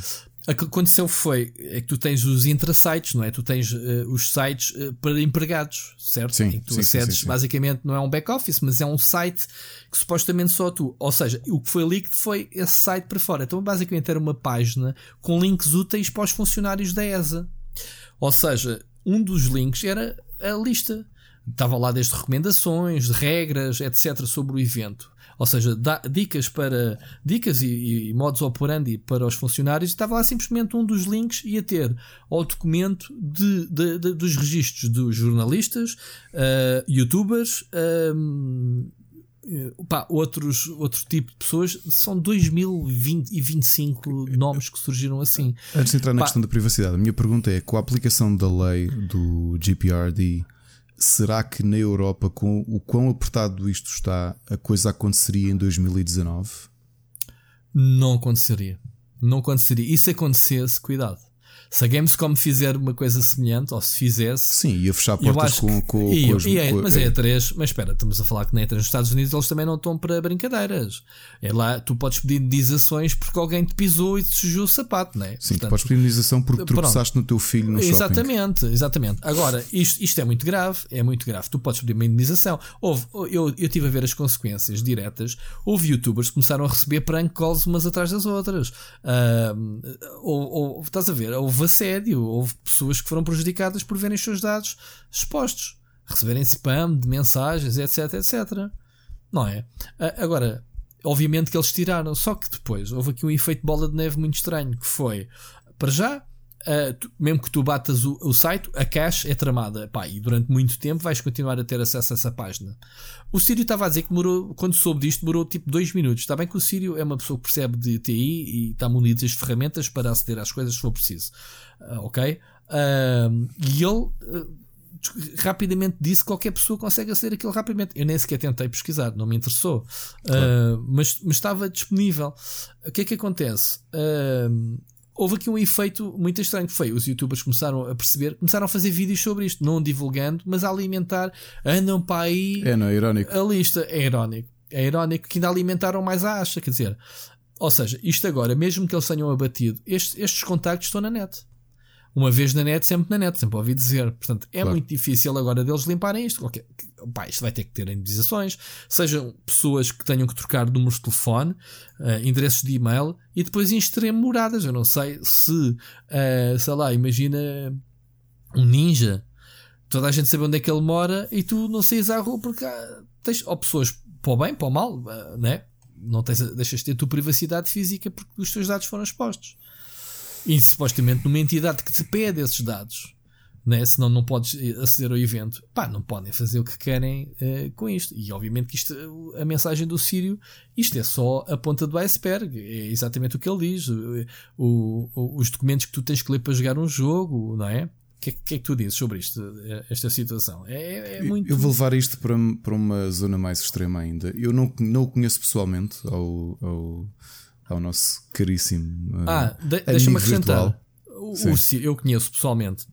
O que aconteceu foi é que tu tens os intrasites, não é? Tu tens uh, os sites uh, para empregados, certo? Sim, em que tu sim, acedes, sim, sim, basicamente, não é um back-office, mas é um site que supostamente só tu. Ou seja, o que foi leaked foi esse site para fora. Então, basicamente, era uma página com links úteis para os funcionários da ESA. Ou seja, um dos links era a lista. Estava lá desde recomendações, de regras, etc., sobre o evento ou seja, dicas para dicas e, e modos operandi para os funcionários, estava lá simplesmente um dos links ia ter ao documento de, de, de dos registros dos jornalistas, uh, youtubers, um, pá, outros, outro tipo de pessoas. São 2025 nomes que surgiram assim. Antes de entrar na pá, questão da privacidade, a minha pergunta é: com a aplicação da lei do GPRD, será que na Europa, com o quão apertado isto está, a coisa aconteceria em 2019? Não aconteceria. Não aconteceria. E se acontecesse, cuidado. Se a Gamescom fizer uma coisa semelhante, ou se fizesse. Sim, ia fechar portas com, com, ia, com, os, ia, Mas é E3, mas espera, estamos a falar que na E3 nos Estados Unidos eles também não estão para brincadeiras. É lá, tu podes pedir indenizações porque alguém te pisou e te sujou o sapato, não é? Sim, Portanto, tu podes pedir indenização porque tropeçaste no teu filho no Exatamente, shopping. exatamente. Agora, isto, isto é muito grave, é muito grave. Tu podes pedir uma indenização. Houve, eu, eu tive a ver as consequências diretas. Houve youtubers que começaram a receber prank calls umas atrás das outras. Uh, ou, ou, estás a ver? Houve assédio houve pessoas que foram prejudicadas por verem os seus dados expostos, receberem spam de mensagens, etc, etc. Não é? Agora, obviamente que eles tiraram, só que depois houve aqui um efeito bola de neve muito estranho, que foi, para já, Uh, tu, mesmo que tu batas o, o, site, a cache é tramada. Pá, e durante muito tempo vais continuar a ter acesso a essa página. O Sírio estava a dizer que demorou, quando soube disto, demorou tipo 2 minutos. Está bem que o Sírio é uma pessoa que percebe de TI e está munido de ferramentas para aceder às coisas se for preciso. Uh, ok? Uh, e ele rapidamente disse que qualquer pessoa consegue aceder aquilo rapidamente. Eu nem sequer tentei pesquisar, não me interessou. Claro. mas, mas estava disponível. O que é que acontece? Houve aqui um efeito muito estranho que foi os youtubers começaram a perceber, começaram a fazer vídeos sobre isto, não divulgando, mas a alimentar, andam para aí. É, não é irónico. A lista é irónico. É irónico que ainda alimentaram mais a acha, quer dizer, ou seja, isto agora, mesmo que eles tenham abatido, estes, estes contactos estão na net uma vez na net, sempre na net, sempre ouvi dizer. Portanto, é claro. muito difícil agora deles limparem isto. Qualquer, pá, isto vai ter que ter indenizações, sejam pessoas que tenham que trocar números de telefone, uh, endereços de e-mail e depois instruir moradas. Eu não sei se, uh, sei lá, imagina um ninja, toda a gente sabe onde é que ele mora e tu não saís à rua porque há, tens ou pessoas para o bem, para o mal, uh, né? não tens, deixas de ter a tua privacidade física porque os teus dados foram expostos. E supostamente numa entidade que te pede esses dados, né? senão não podes aceder ao evento, pá, não podem fazer o que querem uh, com isto. E obviamente que isto, a mensagem do Sírio, isto é só a ponta do iceberg, é exatamente o que ele diz. O, o, os documentos que tu tens que ler para jogar um jogo, não é? O que, que, é que tu dizes sobre isto, esta situação? É, é muito... Eu vou levar isto para, para uma zona mais extrema ainda. Eu não, não o conheço pessoalmente ao, ao ao nosso caríssimo. Uh, ah, de, deixa-me acrescentar. O, o, eu conheço pessoalmente.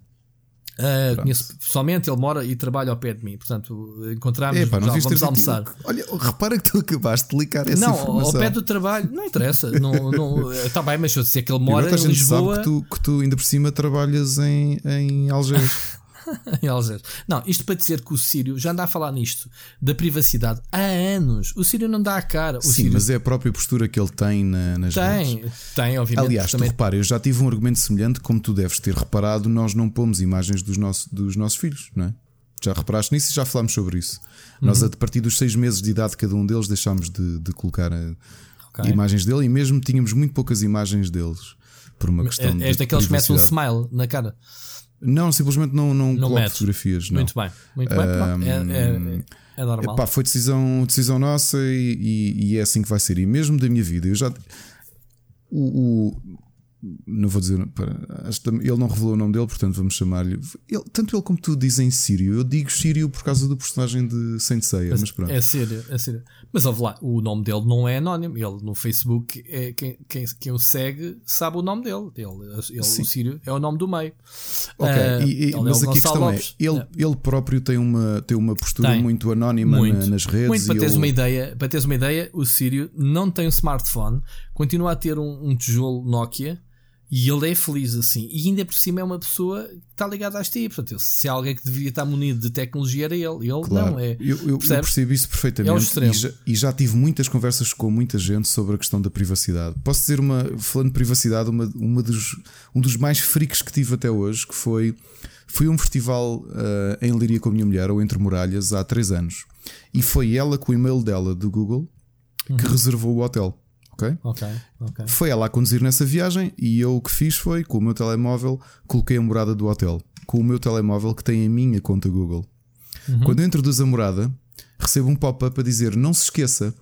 Uh, conheço pessoalmente, ele mora e trabalha ao pé de mim, portanto encontramos, Epa, já, vamos almoçar. Olha, repara que tu acabaste de ligar essa não, informação. ao pé do trabalho, não interessa. não, não, está bem, mas se eu disser que ele mora em Lisboa. Sabe que tu, que tu ainda por cima trabalhas em, em Algés. em Algés. Não, isto para dizer que o Sírio já anda a falar nisto da privacidade há anos. O Sírio não dá a cara. O Sim, Sírio... mas é a própria postura que ele tem na, nas tem, redes. Tem, obviamente. Aliás, também... tu repara, eu já tive um argumento semelhante, como tu deves ter reparado, nós não pomos imagens dos, nosso, dos nossos filhos, não é? Já reparaste nisso e já falámos sobre isso. Uhum. Nós, a partir dos seis meses de idade de cada um deles, deixámos de, de colocar eh, okay. imagens dele e mesmo tínhamos muito poucas imagens deles. Por uma questão é, és de daqueles que metem um smile na cara. Não, simplesmente não, não, não coloco fotografias. Não. Muito bem, muito bem. Um, é, é, é, normal. Epá, foi decisão, decisão nossa e, e, e, é assim que vai ser. E mesmo da minha vida, eu já. O, o não vou dizer. ele não revelou o nome dele, portanto vamos chamar-lhe. tanto ele como tu dizem Sírio. Eu digo Sírio por causa do personagem de Saint Seiya, mas, mas pronto. É Sírio, é Sírio. Mas ouve lá, o nome dele não é anónimo. Ele no Facebook, é, quem, quem, quem o segue sabe o nome dele. Ele, ele, o Sírio é o nome do meio. Ok, uh, e, e, mas é aqui a questão Lopes. é: ele, é. ele próprio tem uma, tem uma postura tem. muito anónima muito. nas redes. Muito, para teres, ele... uma ideia, para teres uma ideia, o Sírio não tem um smartphone, continua a ter um, um tijolo Nokia e ele é feliz assim. E ainda por cima é uma pessoa que está ligada às TI. Portanto, se há alguém que deveria estar munido de tecnologia era ele. Ele claro. não é. Eu, eu, eu, percebo isso perfeitamente. É e, já, e, já, tive muitas conversas com muita gente sobre a questão da privacidade. Posso dizer, uma, falando de privacidade, uma, uma dos, um dos mais freaks que tive até hoje, que foi. Fui a um festival uh, em Liria com a minha mulher, ou Entre Muralhas, há 3 anos. E foi ela, com o e-mail dela do Google, que uhum. reservou o hotel. Okay? ok? Ok. Foi ela a conduzir nessa viagem e eu o que fiz foi, com o meu telemóvel, coloquei a morada do hotel. Com o meu telemóvel que tem a minha conta Google. Uhum. Quando eu introduzo a morada, recebo um pop-up a dizer: não se esqueça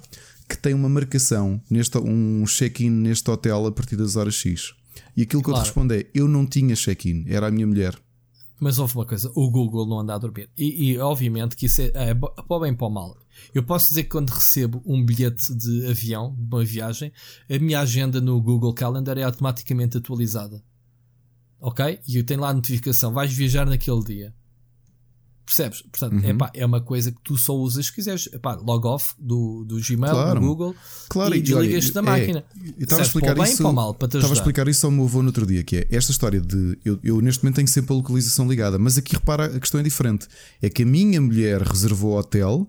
que tem uma marcação, neste, um check-in neste hotel a partir das horas X. E aquilo que claro. eu te respondo é: eu não tinha check-in, era a minha mulher. Mas houve uma coisa: o Google não anda a dormir. E, e obviamente que isso é, é para o bem para o mal. Eu posso dizer que quando recebo um bilhete de avião, de uma viagem, a minha agenda no Google Calendar é automaticamente atualizada. Ok? E eu tenho lá a notificação: vais viajar naquele dia. Percebes? Portanto, uhum. epá, é uma coisa que tu só usas se quiseres. Epá, log off do, do Gmail, claro. do Google claro, e desligas da é, máquina. Estava a explicar isso. Bem, mal, para estava a explicar isso ao meu avô no outro dia, que é esta história de eu, eu, neste momento tenho sempre a localização ligada, mas aqui repara a questão é diferente. É que a minha mulher reservou hotel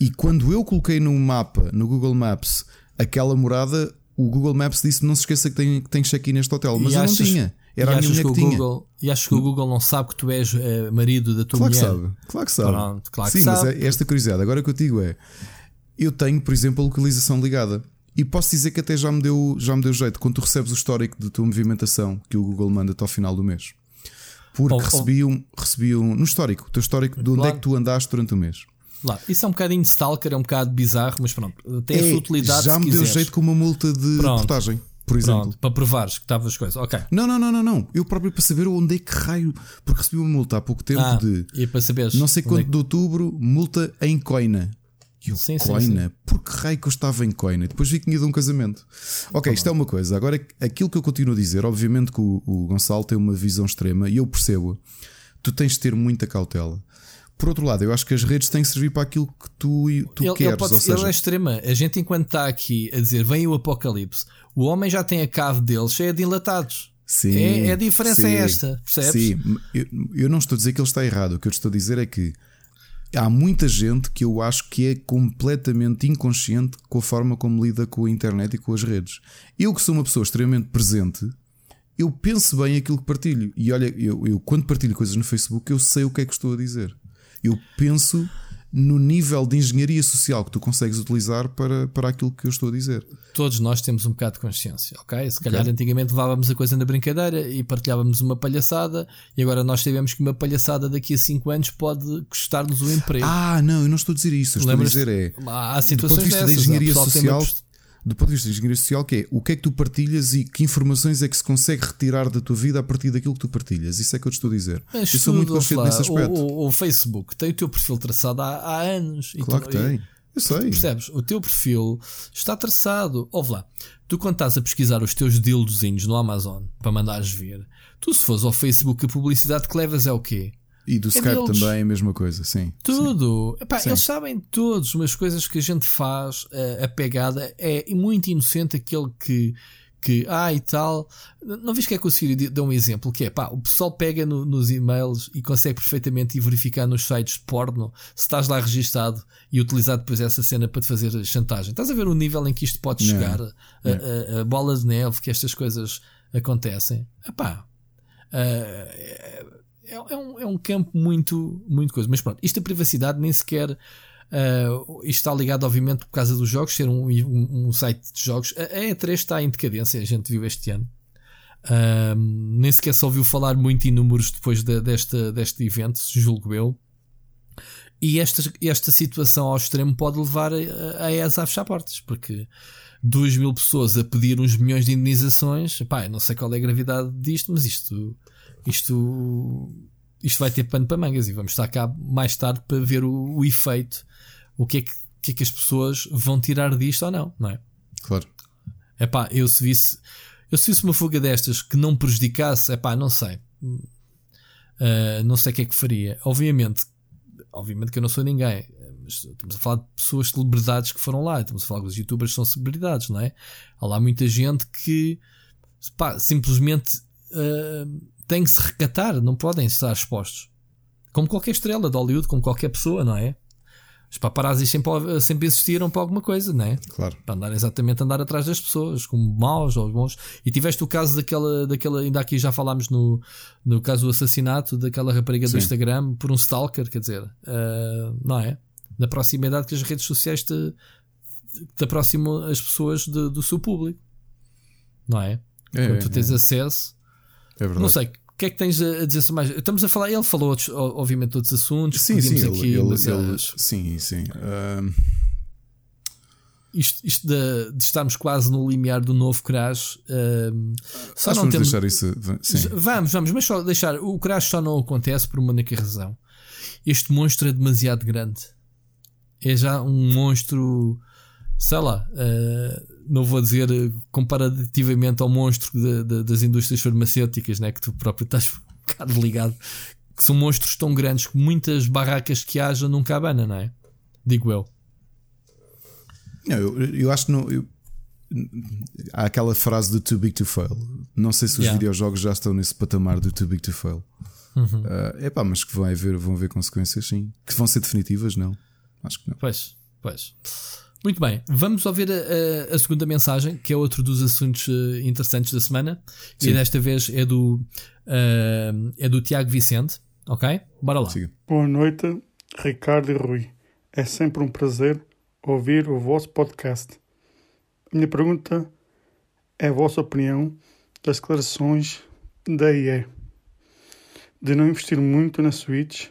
e quando eu coloquei no mapa, no Google Maps, aquela morada, o Google Maps disse não se esqueça que tem, que tem check-in neste hotel, mas e eu achas, não tinha. Era a minha mulher que, que tinha. Google, e acho que o Google não sabe que tu és uh, marido da tua claro mulher. Que sabe. Claro que sabe. Pronto, claro Sim, que mas sabe. É esta curiosidade. Agora o que eu digo é: eu tenho, por exemplo, a localização ligada. E posso dizer que até já me deu, já me deu jeito quando tu recebes o histórico da tua movimentação que o Google manda-te ao final do mês. Porque oh, recebi, um, recebi um. No histórico, o teu histórico de onde claro. é que tu andaste durante o mês. Lá. Isso é um bocadinho stalker, é um bocado bizarro, mas pronto, tem é, a sua utilidade. Já me deu jeito com uma multa de pronto. portagem por exemplo. Pronto, para provares que estavas coisas. Ok. Não, não, não, não, não. Eu próprio para saber onde é que raio. Porque recebi uma multa há pouco tempo ah, de. E para saberes. Não sei quanto é que... de outubro, multa em coina. E sim, coina? Sim, sim. Por que raio que eu estava em coina? Depois vi que tinha de um casamento. Ok, isto é uma coisa. Agora, aquilo que eu continuo a dizer, obviamente que o, o Gonçalo tem uma visão extrema e eu percebo. Tu tens de ter muita cautela. Por outro lado, eu acho que as redes têm que servir para aquilo que tu, tu ele, queres. Ele, pode, seja... ele é extrema. A gente, enquanto está aqui a dizer vem o apocalipse, o homem já tem a cave dele cheia de enlatados. Sim, é, é a diferença é sim, é esta, percebes? Sim, eu, eu, não estou a dizer que ele está errado. O que eu estou a dizer é que há muita gente que eu acho que é completamente inconsciente com a forma como lida com a internet e com as redes. Eu, que sou uma pessoa extremamente presente, eu penso bem aquilo que partilho. E olha, eu, eu quando partilho coisas no Facebook, eu sei o que é que estou a dizer. Eu penso no nível de engenharia social que tu consegues utilizar para, para aquilo que eu estou a dizer. Todos nós temos um bocado de consciência, ok? Se calhar okay. antigamente levávamos a coisa na brincadeira e partilhávamos uma palhaçada e agora nós sabemos que uma palhaçada daqui a 5 anos pode custar-nos o emprego. Ah, não, eu não estou a dizer isso. Eu estou a dizer é. Há situações do ponto de vista dessas, da engenharia social do ponto de vista de engenharia social, que é o que é que tu partilhas e que informações é que se consegue retirar da tua vida a partir daquilo que tu partilhas. Isso é que eu te estou a dizer. Mas eu sou muito consciente nesse aspecto. O, o, Facebook tem o teu perfil traçado há, há anos. Claro tu, que tem. Eu sei. Percebes? O teu perfil está traçado. Ouve lá. Tu, quando estás a pesquisar os teus dildozinhos no Amazon para mandares ver, tu, se fores ao Facebook, a publicidade que levas é o quê? E do é Skype deles. também a mesma coisa, sim. Tudo. Sim. Epá, sim. Eles sabem todos umas coisas que a gente faz, a, a pegada é muito inocente aquele que que, ah, e tal. Não vês que é que o Siri deu um exemplo? Que é, pá, o pessoal pega no, nos e-mails e consegue perfeitamente verificar nos sites de porno se estás lá registado e utilizar depois essa cena para te fazer chantagem. Estás a ver o nível em que isto pode chegar? A, a, a, bola de neve, que estas coisas acontecem. Epá, uh, é, é, um, é um campo muito, muito coisa. Mas pronto, isto da privacidade nem sequer. Uh, isto está ligado, obviamente, por causa dos jogos, ser um, um, um, site de jogos. A E3 está em decadência, a gente viu este ano. Uh, nem sequer se ouviu falar muito em números depois de, desta, deste evento, julgo eu. E esta, esta situação ao extremo pode levar a, a ESA a fechar portas, porque 2 mil pessoas a pedir uns milhões de indenizações, pá, não sei qual é a gravidade disto, mas isto isto, isto vai ter pano para mangas e vamos estar cá mais tarde para ver o, o efeito, o que, é que, que é que as pessoas vão tirar disto ou não, não é? Claro. É pá, eu se visse, eu se visse uma fuga destas que não prejudicasse, é pá, não sei. Uh, não sei o que é que faria. Obviamente, obviamente que eu não sou ninguém. Mas estamos a falar de pessoas, celebridades que foram lá. Estamos a falar que os youtubers são celebridades, não é? Há lá muita gente que pá, simplesmente uh, têm que se recatar, não podem estar expostos. Como qualquer estrela de Hollywood, como qualquer pessoa, não é? Os paparazzi sempre, sempre existiram para alguma coisa, não é? Claro. Para andar exatamente andar atrás das pessoas, como maus ou bons. E tiveste o caso daquela, daquela ainda aqui já falámos no, no caso do assassinato daquela rapariga Sim. do Instagram por um stalker, quer dizer, uh, não é? Na proximidade que as redes sociais te, te aproximam as pessoas de, do seu público, não é? é Quando tu tens é. acesso, é não sei, que é que tens a dizer sobre mais? Estamos a falar, ele falou outros, obviamente outros assuntos. Sim, sim, aqui, ele, ele, ele, sim, sim. Uh... Isto, isto de, de, estarmos quase no limiar do novo Crash. Só não vamos temos... deixar isso. Sim. Vamos, vamos, mas só deixar. O Crash só não acontece por uma única razão. Este monstro é demasiado grande. É já um monstro, sei lá, uh, não vou dizer comparativamente ao monstro de, de, das indústrias farmacêuticas, né, que tu próprio estás um bocado ligado, que são monstros tão grandes que muitas barracas que haja num cabana, não é? Digo eu. Não, eu, eu acho que não. Eu, há aquela frase do too big to fail. Não sei se os yeah. videojogos já estão nesse patamar do too big to fail. Uhum. Uh, epá, mas que vão haver, vão haver consequências, sim. Que vão ser definitivas, não? Acho que não. Pois, pois. Muito bem, vamos ouvir a, a, a, segunda mensagem, que é outro dos assuntos eh, interessantes da semana. Sim. E desta vez é do, uh, é do Tiago Vicente. Ok? Bora lá. Siga. Boa noite, Ricardo e Rui. É sempre um prazer ouvir o vosso podcast. A minha pergunta é a vossa opinião das declarações da IE de não investir muito na Switch,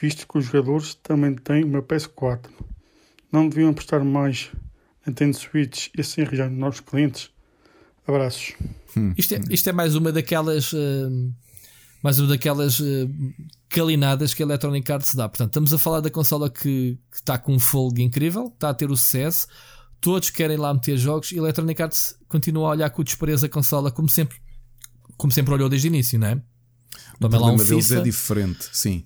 visto que os jogadores também têm uma PS4 não deviam apostar mais em Nintendo Switch e assim arranjar novos clientes? Abraços. Hum. Isto, é, isto é mais uma daquelas. Uh, mais uma daquelas uh, calinadas que a Electronic Arts dá. Portanto, estamos a falar da consola que, que está com um folga incrível, está a ter o sucesso, todos querem lá meter jogos e a Electronic Arts continua a olhar com desprezo a consola como sempre, como sempre olhou desde o início, não é? O problema um deles FIFA. é diferente, sim.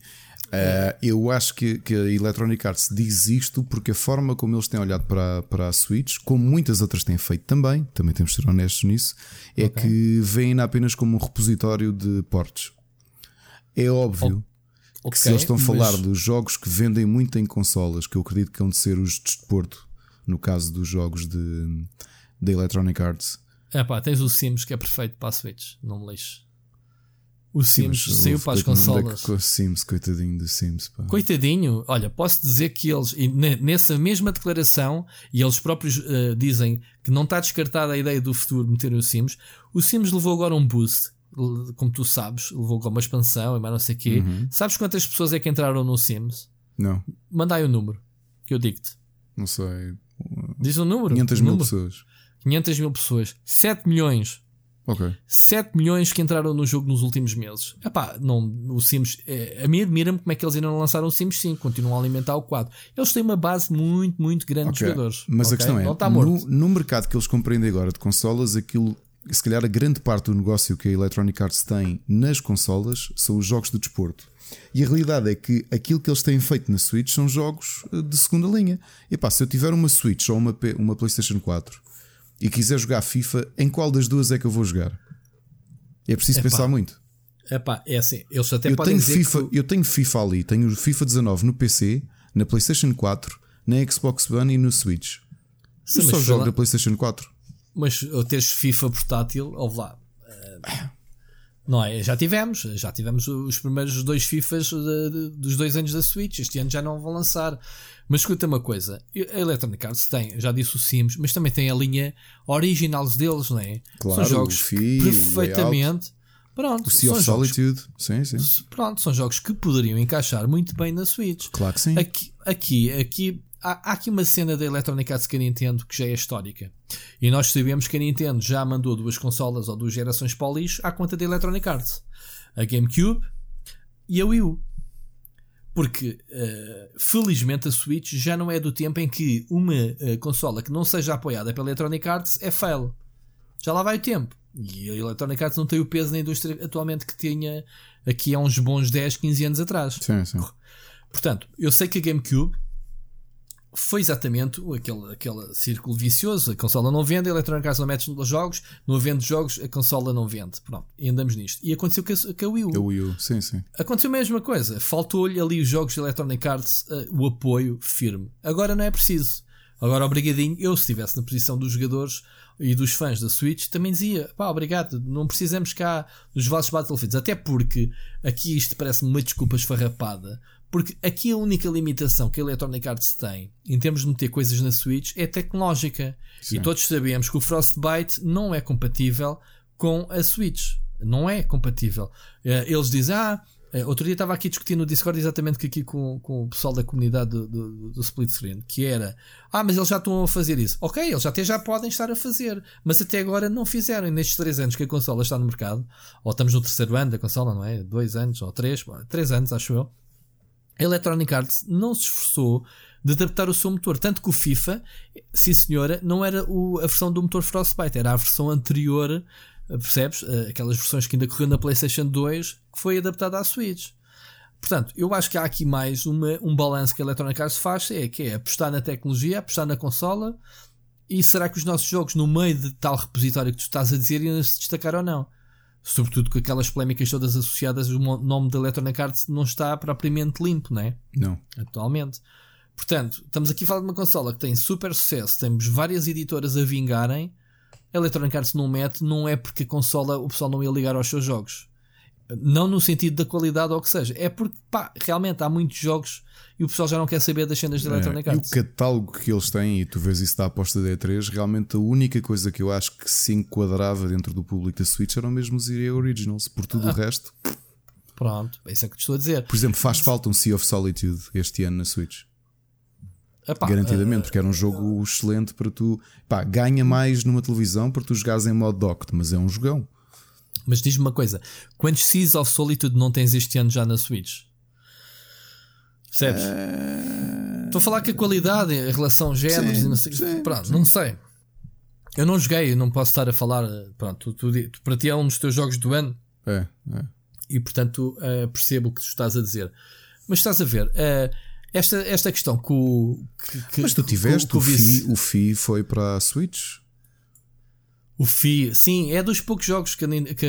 Uh, eu acho que, que a Electronic Arts diz isto porque a forma como eles têm olhado para, para a Switch, como muitas outras têm feito também, também temos de ser honestos nisso, é okay. que veem apenas como um repositório de portes. É óbvio okay, que se eles estão a falar dos jogos que vendem muito em consolas, que eu acredito que vão de ser os de desporto, no caso dos jogos de, da Electronic Arts. É pá, tens o Sims que é perfeito para a Switch, não me lixes. O Sims Sim, saiu para as consolas. O Sims, coitadinho do Sims. Pá. Coitadinho, olha, posso dizer que eles, nessa mesma declaração, e eles próprios uh, dizem que não está descartada a ideia do futuro de meter o Sims. O Sims levou agora um boost, como tu sabes, levou agora uma expansão e mais não sei o quê. Uhum. Sabes quantas pessoas é que entraram no Sims? Não. Manda aí o número, que eu digo-te. Não sei. Diz o número. 500 mil número. pessoas. 500 mil pessoas. 7 milhões Ok. 7 milhões que entraram no jogo nos últimos meses. Epá, não, o Sims. É, a mim admira-me como é que eles ainda não lançaram o Sims 5, continuam a alimentar o quadro. Eles têm uma base muito, muito grande okay. de jogadores. Mas okay? a questão é: tá no, no, mercado que eles compreendem agora de consolas, aquilo. Se calhar a grande parte do negócio que a Electronic Arts tem nas consolas são os jogos de desporto. E a realidade é que aquilo que eles têm feito na Switch são jogos eh, de segunda linha. E pá, se eu tiver uma Switch ou uma, uma PlayStation 4 e quiser jogar FIFA, em qual das duas é que eu vou jogar? É preciso Epá. pensar muito. Epá, é assim, eles até eu podem tenho FIFA, que... Eu tenho FIFA ali, tenho o FIFA 19 no PC, na PlayStation 4, na Xbox One e no Switch. Sim, eu só jogo na PlayStation 4. Mas teres FIFA portátil, ouve lá. Uh, não é? Já tivemos, já tivemos os primeiros dois FIFAs de, de, dos dois anos da Switch. Este ano já não vão lançar. Mas escuta uma coisa: a Electronic Arts tem, já disse o Sims, mas também tem a linha originals deles, não é? Claro, são jogos FI, perfeitamente. Pronto, o Sea of Solitude, sim, sim. Pronto, são jogos que poderiam encaixar muito bem na Switch. Claro que sim. Aqui, aqui, aqui há, há, aqui uma cena da Electronic Arts que a Nintendo que já é histórica. E nós sabemos que a Nintendo já mandou duas consolas ou duas gerações para o lixo à conta da Electronic Arts: a GameCube e a Wii U. Porque, uh, felizmente, a Switch já não é do tempo em que uma uh, consola que não seja apoiada pela Electronic Arts é fail. Já lá vai o tempo. E a Electronic Arts não tem o peso na indústria atualmente que tinha aqui há uns bons 10, 15 anos atrás. Sim, sim. Portanto, eu sei que a GameCube foi exatamente aquele, aquele círculo vicioso. A consola não vende, a Electronic Arts não mete nos jogos, não vende jogos, a consola não vende. Pronto, e andamos nisto. E aconteceu com a, Wii U. A Wii U, sim, sim. Aconteceu a mesma coisa. Faltou-lhe ali os jogos de Electronic Arts uh, o apoio firme. Agora não é preciso. Agora, obrigadinho, eu se estivesse na posição dos jogadores e dos fãs da Switch, também dizia: pá, obrigado, não precisamos cá dos vossos Battlefields. Até porque aqui isto parece-me uma desculpa esfarrapada porque aqui a única limitação que a Electronic Arts tem em termos de meter coisas na Switch é tecnológica. Sim. E todos sabemos que o Frostbite não é compatível com a Switch. Não é compatível. Eh, eles dizem, ah, eh, outro dia estava aqui discutindo no Discord exatamente que aqui com, com o pessoal da comunidade do, do, do, split screen, que era, ah, mas eles já estão a fazer isso. Ok, eles até já podem estar a fazer, mas até agora não fizeram. E nestes 3 anos que a consola está no mercado, ou estamos no terceiro ano da consola, não é? 2 anos ou 3, 3 anos, acho eu. A Electronic Arts não se esforçou de adaptar o seu motor. Tanto que o FIFA, sim senhora, não era o, a versão do motor Frostbite, era a versão anterior percebes? Eh, aquelas versões que ainda corriam na PlayStation 2 que foi adaptada à Switch. Portanto, eu acho que há aqui mais uma, um balanço que a Electronic Arts faz, é que é apostar na tecnologia, apostar na consola, e será que os nossos jogos, no meio de tal repositório que tu estás a dizer, iam se destacar ou não? Sobretudo com aquelas polémicas todas associadas, o nome da Electronic Arts não está propriamente limpo, não é? Não. Atualmente. Portanto, estamos aqui a falar de uma consola que tem super sucesso, temos várias editoras a vingarem, a Electronic Arts não mete, não é porque a consola o pessoal não ia ligar aos seus jogos. Não no sentido da qualidade ou o que seja, é porque pá, realmente há muitos jogos e o pessoal já não quer saber das cenas da é, Electronic Arts. E o catálogo que eles têm, e tu vês isso da aposta da E3, realmente a única coisa que eu acho que se enquadrava dentro do público da Switch eram mesmo os EA Originals, por tudo ah. o resto. Pronto, é isso é que estou a dizer. Por exemplo, faz falta um Sea of Solitude este ano na Switch. Epá, Garantidamente, uh, porque era um jogo excelente para tu. Pá, ganha mais numa televisão para tu jogares em modo docked, mas é um jogão. Mas diz-me uma coisa: quantos Seas of Solitude não tens este ano já na Switch? Percebes? Uh... Estou a falar que a qualidade, a relação géneros sim, e não sei. Sim, pronto, sim. não sei. Eu não joguei, não posso estar a falar. Pronto, tu, tu, tu, para ti é um dos teus jogos do ano. É, é. E portanto uh, percebo o que tu estás a dizer. Mas estás a ver. Uh, esta, esta questão que o. Que, Mas tu tiveste, que, que o, FI, o FI foi para a Switch? O FI, sim, é dos poucos jogos que. que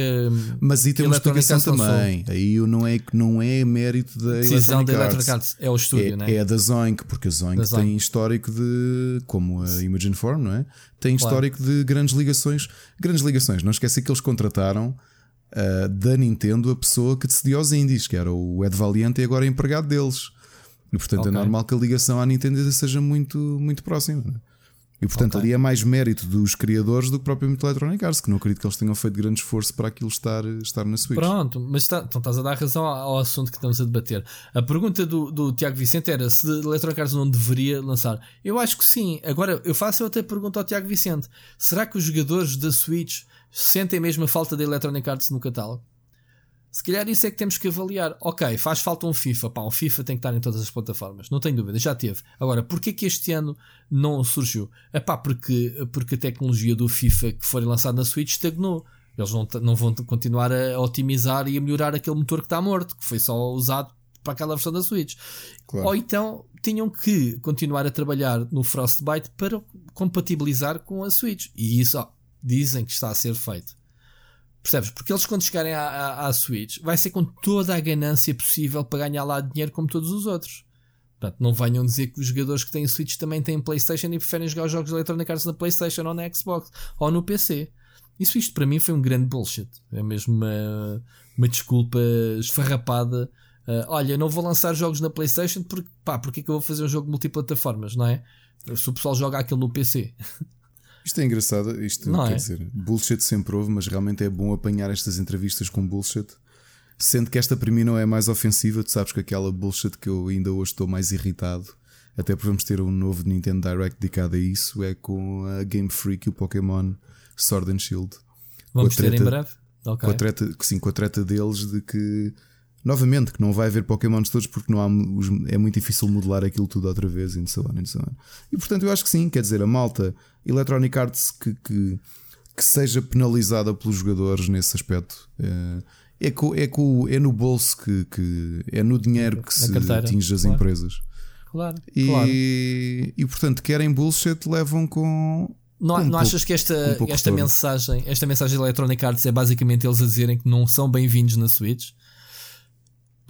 Mas aí tem uma explicação também. Aí não é, não é mérito da Decisão da Electronic Arts, é o estúdio, é, não é? É da Zoink, porque a Zoink, Zoink tem histórico de. Como a Imagine Form, não é? Tem claro. histórico de grandes ligações. Grandes ligações. Não esquece que eles contrataram. Uh, da Nintendo a pessoa que decidiu os indies, que era o Ed Valiente e agora é empregado deles. E portanto é okay. é normal que a ligação à Nintendo seja muito, muito próxima. E portanto okay. ali é mais mérito dos criadores do que propriamente Electronic Arts, que não acredito que eles tenham feito grande esforço para aquilo estar, estar na Switch. Pronto, mas está, então estás a dar razão ao assunto que estamos a debater. A pergunta do, do Tiago Vicente era se Electronic Arts não deveria lançar. Eu acho que sim. Agora eu faço outra pergunta ao Tiago Vicente: será que os jogadores da Switch sentem mesmo a falta da Electronic Arts no catálogo? Se calhar isso é que temos que avaliar. Ok, faz falta um FIFA. Pá, um FIFA tem que estar em todas as plataformas. Não tenho dúvida, já teve. Agora, porquê que este ano não surgiu? É pá, porque, porque a tecnologia do FIFA que foi lançado na Switch estagnou. Eles não, não vão continuar a otimizar e a melhorar aquele motor que está morto, que foi só usado para aquela versão da Switch. Claro. Ou então tinham que continuar a trabalhar no Frostbite para compatibilizar com a Switch. E isso ó, dizem que está a ser feito. Percebes? Porque eles, quando chegarem à, à, à, Switch, vai ser com toda a ganância possível para ganhar lá dinheiro, como todos os outros. Portanto, não venham dizer que os jogadores que têm Switch também têm PlayStation e preferem jogar os jogos Arts na PlayStation ou na Xbox ou no PC. Isso, isto para mim, foi um grande bullshit. É mesmo uma, uma desculpa esfarrapada. Uh, olha, não vou lançar jogos na PlayStation porque, pá, porque é que eu vou fazer um jogo multiplataformas, não é? Se o pessoal joga aquilo no PC. Isto é engraçado, isto não quer é? dizer, bullshit sempre houve, mas realmente é bom apanhar estas entrevistas com bullshit. Sendo que esta para mim não é mais ofensiva, tu sabes que aquela bullshit que eu ainda hoje estou mais irritado, até porque vamos ter um novo Nintendo Direct dedicado a isso, é com a Game Freak e o Pokémon Sword and Shield. Vamos treta, ter em breve? Okay. Com a treta, sim, com a treta deles de que novamente, que não vai haver Pokémons todos porque não há, é muito difícil modelar aquilo tudo outra vez e so on, and so on. E portanto eu acho que sim, quer dizer, a malta Electronic Arts que, que, que seja penalizada pelos jogadores nesse aspecto. É, é, co, é, co, é no bolso que, que é no dinheiro que se atinge as claro. empresas. Claro, e, claro. e portanto, querem bullshit, levam com. Não, um não achas que esta, um esta mensagem, esta mensagem Electronic Arts é basicamente eles a dizerem que não são bem-vindos na Switch?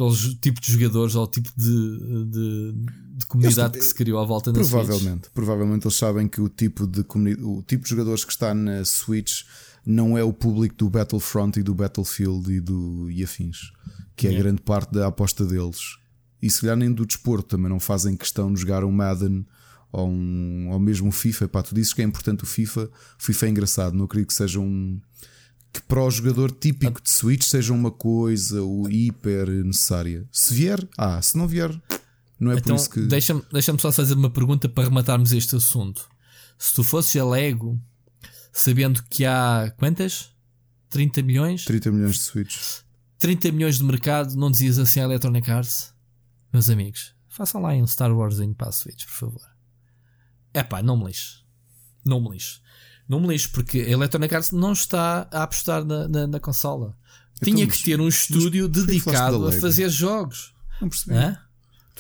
Pelos tipo de jogadores ou tipo de, de, de comunidade eles, que se criou à volta da provavelmente, Switch. Provavelmente eles sabem que o tipo, de o tipo de jogadores que está na Switch não é o público do Battlefront e do Battlefield e, do, e afins, que é yeah. grande parte da aposta deles. E se calhar nem do desporto também não fazem questão de jogar um Madden ou, um, ou mesmo o FIFA. Pá, tu dizes que é importante o FIFA, o FIFA é engraçado, não acredito que seja um que para o jogador típico de Switch seja uma coisa o hiper necessária. Se vier, ah, se não vier, não é então, por isso que. Deixa-me deixa só fazer uma pergunta para rematarmos este assunto. Se tu fosses a Lego, sabendo que há quantas? 30 milhões? 30 milhões de Switch. 30 milhões de mercado, não dizias assim à Electronic Arts? Meus amigos, façam lá um Star Wars para a Switch, por favor. É pá, não me lixe. Não me lixe. Não me lixo, porque a Electronic Arts não está a apostar na, na, na consola. Então, Tinha que ter um estúdio dedicado a fazer jogos. Não percebi. Hã?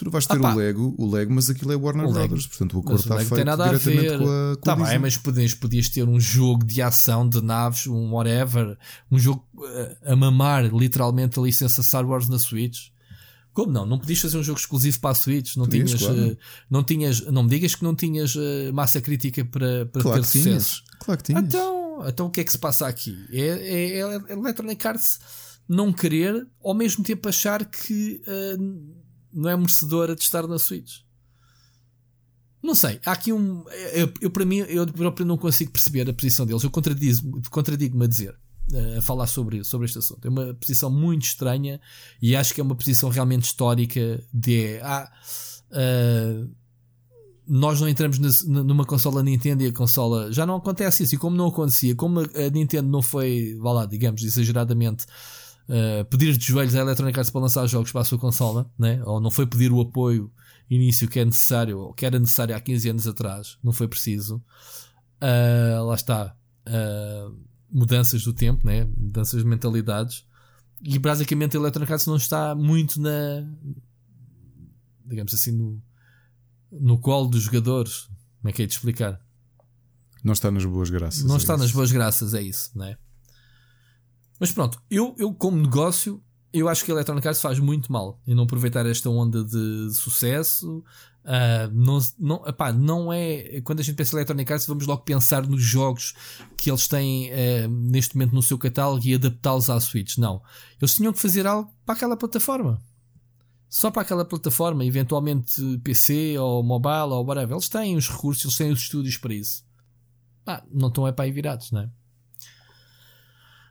Tu não vais ter o Lego, o Lego, mas aquilo é Warner o Brothers, portanto o acordo está feito tem nada a ver. com a com Tá bem, mas podias, podias ter um jogo de ação de naves, um whatever, um jogo uh, a mamar literalmente a licença Star Wars na Switch. Como não? Não podias fazer um jogo exclusivo para a Switch? Não podias, tinhas, claro. uh, não tinhas, não me digas que não tinhas uh, massa crítica para, para claro ter sucesso. Claro que tinhas. Então, então o que é que se passa aqui? É, é, é Electronic Arts não querer, ao mesmo tempo achar que uh, não é merecedora de estar na Switch. Não sei, há aqui um. Eu, eu para mim, eu próprio não consigo perceber a posição deles. Eu contradigo-me contradigo a dizer, a falar sobre, sobre este assunto. É uma posição muito estranha e acho que é uma posição realmente histórica de. Ah, uh, nós não entramos na, numa consola Nintendo e a consola. Já não acontece isso. E como não acontecia, como a Nintendo não foi, vá lá, digamos, exageradamente. Uh, pedir de joelhos à Electronic Arts para lançar jogos para a sua consola, né? ou não foi pedir o apoio início que é necessário, ou que era necessário há 15 anos atrás, não foi preciso. Uh, lá está. Mudanças do tempo, né? mudanças de mentalidades. E basicamente a Electronic Arts não está muito na. digamos assim, no, no colo dos jogadores. Como é que é de explicar? Não está nas boas graças. Não é está isso. nas boas graças, é isso, né? Mas pronto, eu, eu como negócio, eu acho que a Electronic Arts faz muito mal em não aproveitar esta onda de, sucesso. Uh, não, não, epá, não é. Quando a gente pensa em Electronic Arts, vamos logo pensar nos jogos que eles têm uh, neste momento no seu catálogo e adaptá-los à Switch. Não. Eles tinham que fazer algo para aquela plataforma só para aquela plataforma, eventualmente PC ou mobile ou whatever. Eles têm os recursos, eles têm os estúdios para isso. Ah, não estão é para aí virados, não é?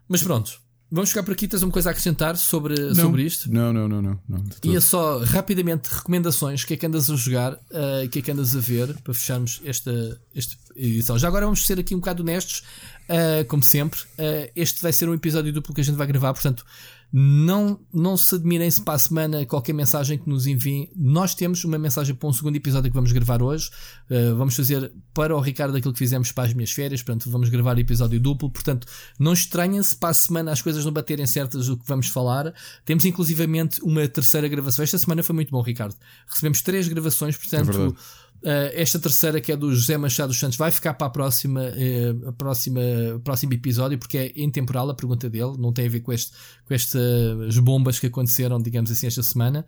Mas pronto, vamos ficar por aqui. Tens uma coisa a acrescentar sobre, não, sobre isto? Não, não, não, não. não Ia só rapidamente recomendações. O que é que andas a jogar? Uh, o que é que andas a ver para fecharmos esta, esta edição? Já agora vamos ser aqui um bocado honestos, uh, como sempre. Uh, este vai ser um episódio duplo que a gente vai gravar, portanto. Não, não se admirem se para a semana qualquer mensagem que nos enviem. Nós temos uma mensagem para um segundo episódio que vamos gravar hoje. Uh, vamos fazer para o Ricardo aquilo que fizemos para as minhas férias. Portanto, vamos gravar episódio duplo. Portanto, não estranhem-se para a semana as coisas não baterem certas do que vamos falar. Temos inclusivamente uma terceira gravação. Esta semana foi muito bom, Ricardo. Recebemos três gravações, portanto. É Uh, esta terceira, que é do José Machado dos Santos, vai ficar para a próxima, uh, próxima próximo episódio, porque é intemporal a pergunta dele, não tem a ver com, este, com estas bombas que aconteceram, digamos assim, esta semana.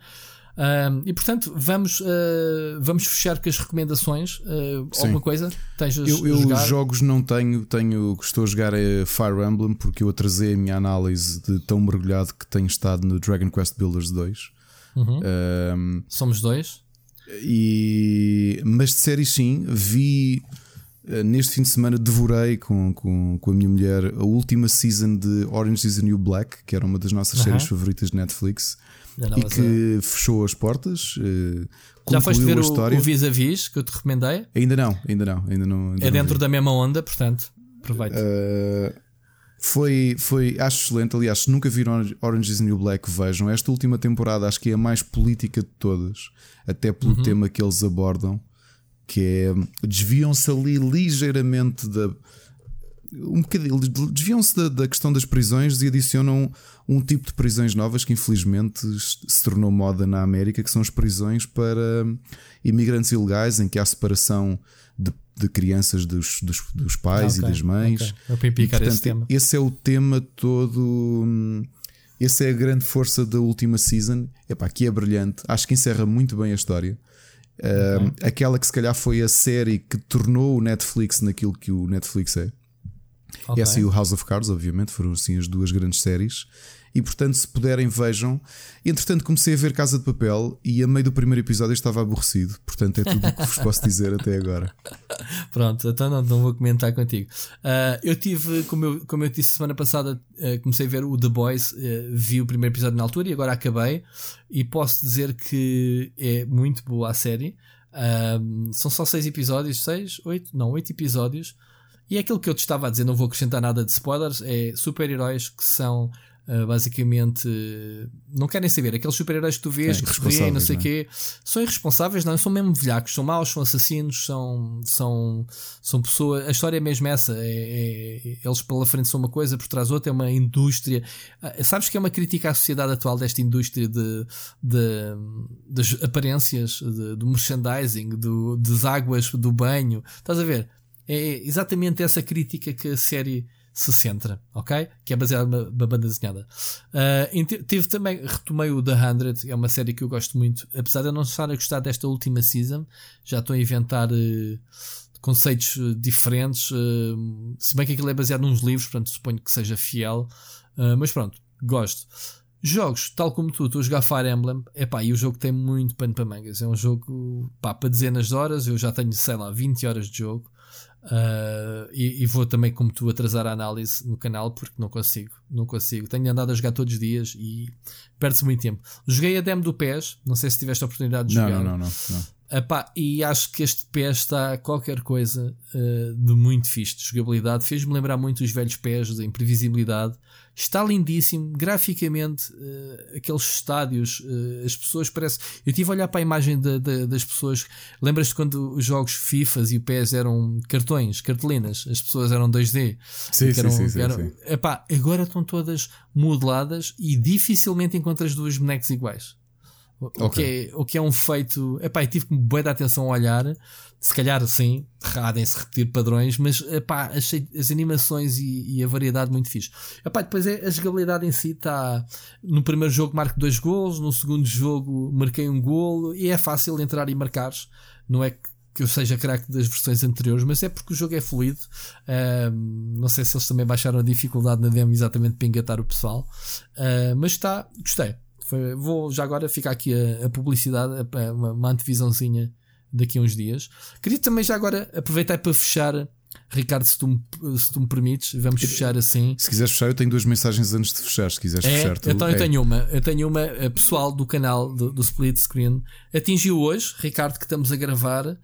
Uh, e portanto, vamos, vamos fechar com as recomendações. alguma coisa? Tens eu, eu jogos não tenho, tenho, estou a jogar Fire Emblem, porque eu atrasei a minha análise de tão mergulhado que tenho estado no Dragon Quest Builders 2. Uhum. Somos dois. E, mas de séries sim, vi eh, neste fim de semana devorei com, com, com a minha mulher a última season de Orange is the New Black, que era uma das nossas séries favoritas de Netflix e que fechou as portas. Uh, Já foste ver o, o Vis-a-Vis que eu te recomendei? Ainda não, ainda não. Ainda não ainda é dentro da mesma onda, portanto, aproveita. Uh, foi, foi, acho excelente. Aliás, se nunca viram Orange is the New Black, vejam. Esta última temporada acho que é a mais política de todas, até pelo uhum. tema que eles abordam, que é desviam-se ali ligeiramente da. Um bocadinho, desviam-se da, da, questão das prisões e adicionam um tipo de prisões novas que infelizmente se tornou moda na América, que são as prisões para imigrantes ilegais, em que há separação de crianças dos, dos, dos pais okay, e das mães. Okay. E, portanto, esse, esse é o tema todo. Hum, essa é a grande força da última season. Epá, aqui é brilhante. Acho que encerra muito bem a história. Hum, okay. aquela que se calhar foi a série que tornou o Netflix naquilo que o Netflix é. Okay. Essa e o House of Cards, obviamente, foram assim as duas grandes séries. E portanto, se puderem, vejam. Entretanto, comecei a ver Casa de Papel e a meio do primeiro episódio estava aborrecido. Portanto, é tudo o que vos posso dizer até agora. Pronto, então não, não vou comentar contigo. Uh, eu tive, como eu, como eu disse semana passada, uh, comecei a ver o The Boys, uh, vi o primeiro episódio na altura e agora acabei. E posso dizer que é muito boa a série. são só seis episódios, seis, oito, não, oito episódios. E é aquilo que eu te estava a dizer, não vou acrescentar nada de spoilers, é super-heróis que são Uh, basicamente não querem saber. Aqueles super-heróis que tu vês é, que sorriem, não sei o é? quê, são irresponsáveis, não, são mesmo velhacos, são maus, são assassinos, são, são, são pessoas. A história é mesmo essa. É, é, eles pela frente são uma coisa, por trás outra, é uma indústria. Uh, sabes que é uma crítica à sociedade atual desta indústria de, de das aparências, de, do merchandising, do, das águas do banho. Estás a ver? É exatamente essa crítica que a série se centra, ok? Que é baseada numa, banda desenhada. Uh, também, retomei o The Hundred, é uma série que eu gosto muito, apesar de eu não estar a gostar desta última season, já estou a inventar uh, conceitos uh, diferentes, se bem que aquilo é baseado nos livros, portanto suponho que seja fiel, mas pronto, gosto. Jogos, tal como tu, estou a jogar Fire Emblem, epá, e o jogo tem muito pano para mangas. É um jogo pá, para dezenas de horas, eu já tenho, sei lá, 20 horas de jogo. Uh, e, e, vou também, como tu, atrasar a análise no canal porque não consigo, não consigo. Tenho andado a jogar todos os dias e perde-se muito tempo. Joguei a demo do PES, não sei se tiveste a oportunidade de não, jogar. Não, não, não. não. Epá, e acho que este PES está qualquer coisa uh, de muito fixe de jogabilidade. Fez-me lembrar muito os velhos PES da imprevisibilidade. Está lindíssimo, graficamente, uh, aqueles estádios, uh, as pessoas parecem. Eu estive a olhar para a imagem de, de, das pessoas. Lembras-te quando os jogos FIFAs e o PES eram cartões, cartolinas, as pessoas eram 2D? Sim, eram, sim, sim, eram, sim, Epá, agora estão todas modeladas e dificilmente encontras duas bonecos iguais. O, okay. que é, o que é um feito. Epá, tive que boa atenção a olhar. Se calhar sim, radem-se repetir padrões, mas epá, achei as animações e, e, a variedade muito fixe. Epá, depois é, a jogabilidade em si está. No primeiro jogo marco dois golos, no segundo jogo marquei um golo e é fácil entrar e marcar. Não é que que eu seja craque das versões anteriores, mas é porque o jogo é fluido. Um, não sei se eles também baixaram a dificuldade na demo exatamente para engatar o pessoal, uh, mas está, gostei. Foi, vou já agora ficar aqui a, a publicidade, a, uma, uma antevisãozinha daqui a uns dias. Queria também já agora aproveitar para fechar. Ricardo, se tu, me, se tu me permites, vamos fechar assim. Se quiseres fechar, eu tenho duas mensagens antes de fechar. Se quiseres é, fechar, tu, então eu é. tenho uma. Eu tenho uma a pessoal do canal do, do, Split Screen. Atingiu hoje, Ricardo, que estamos a gravar, uh,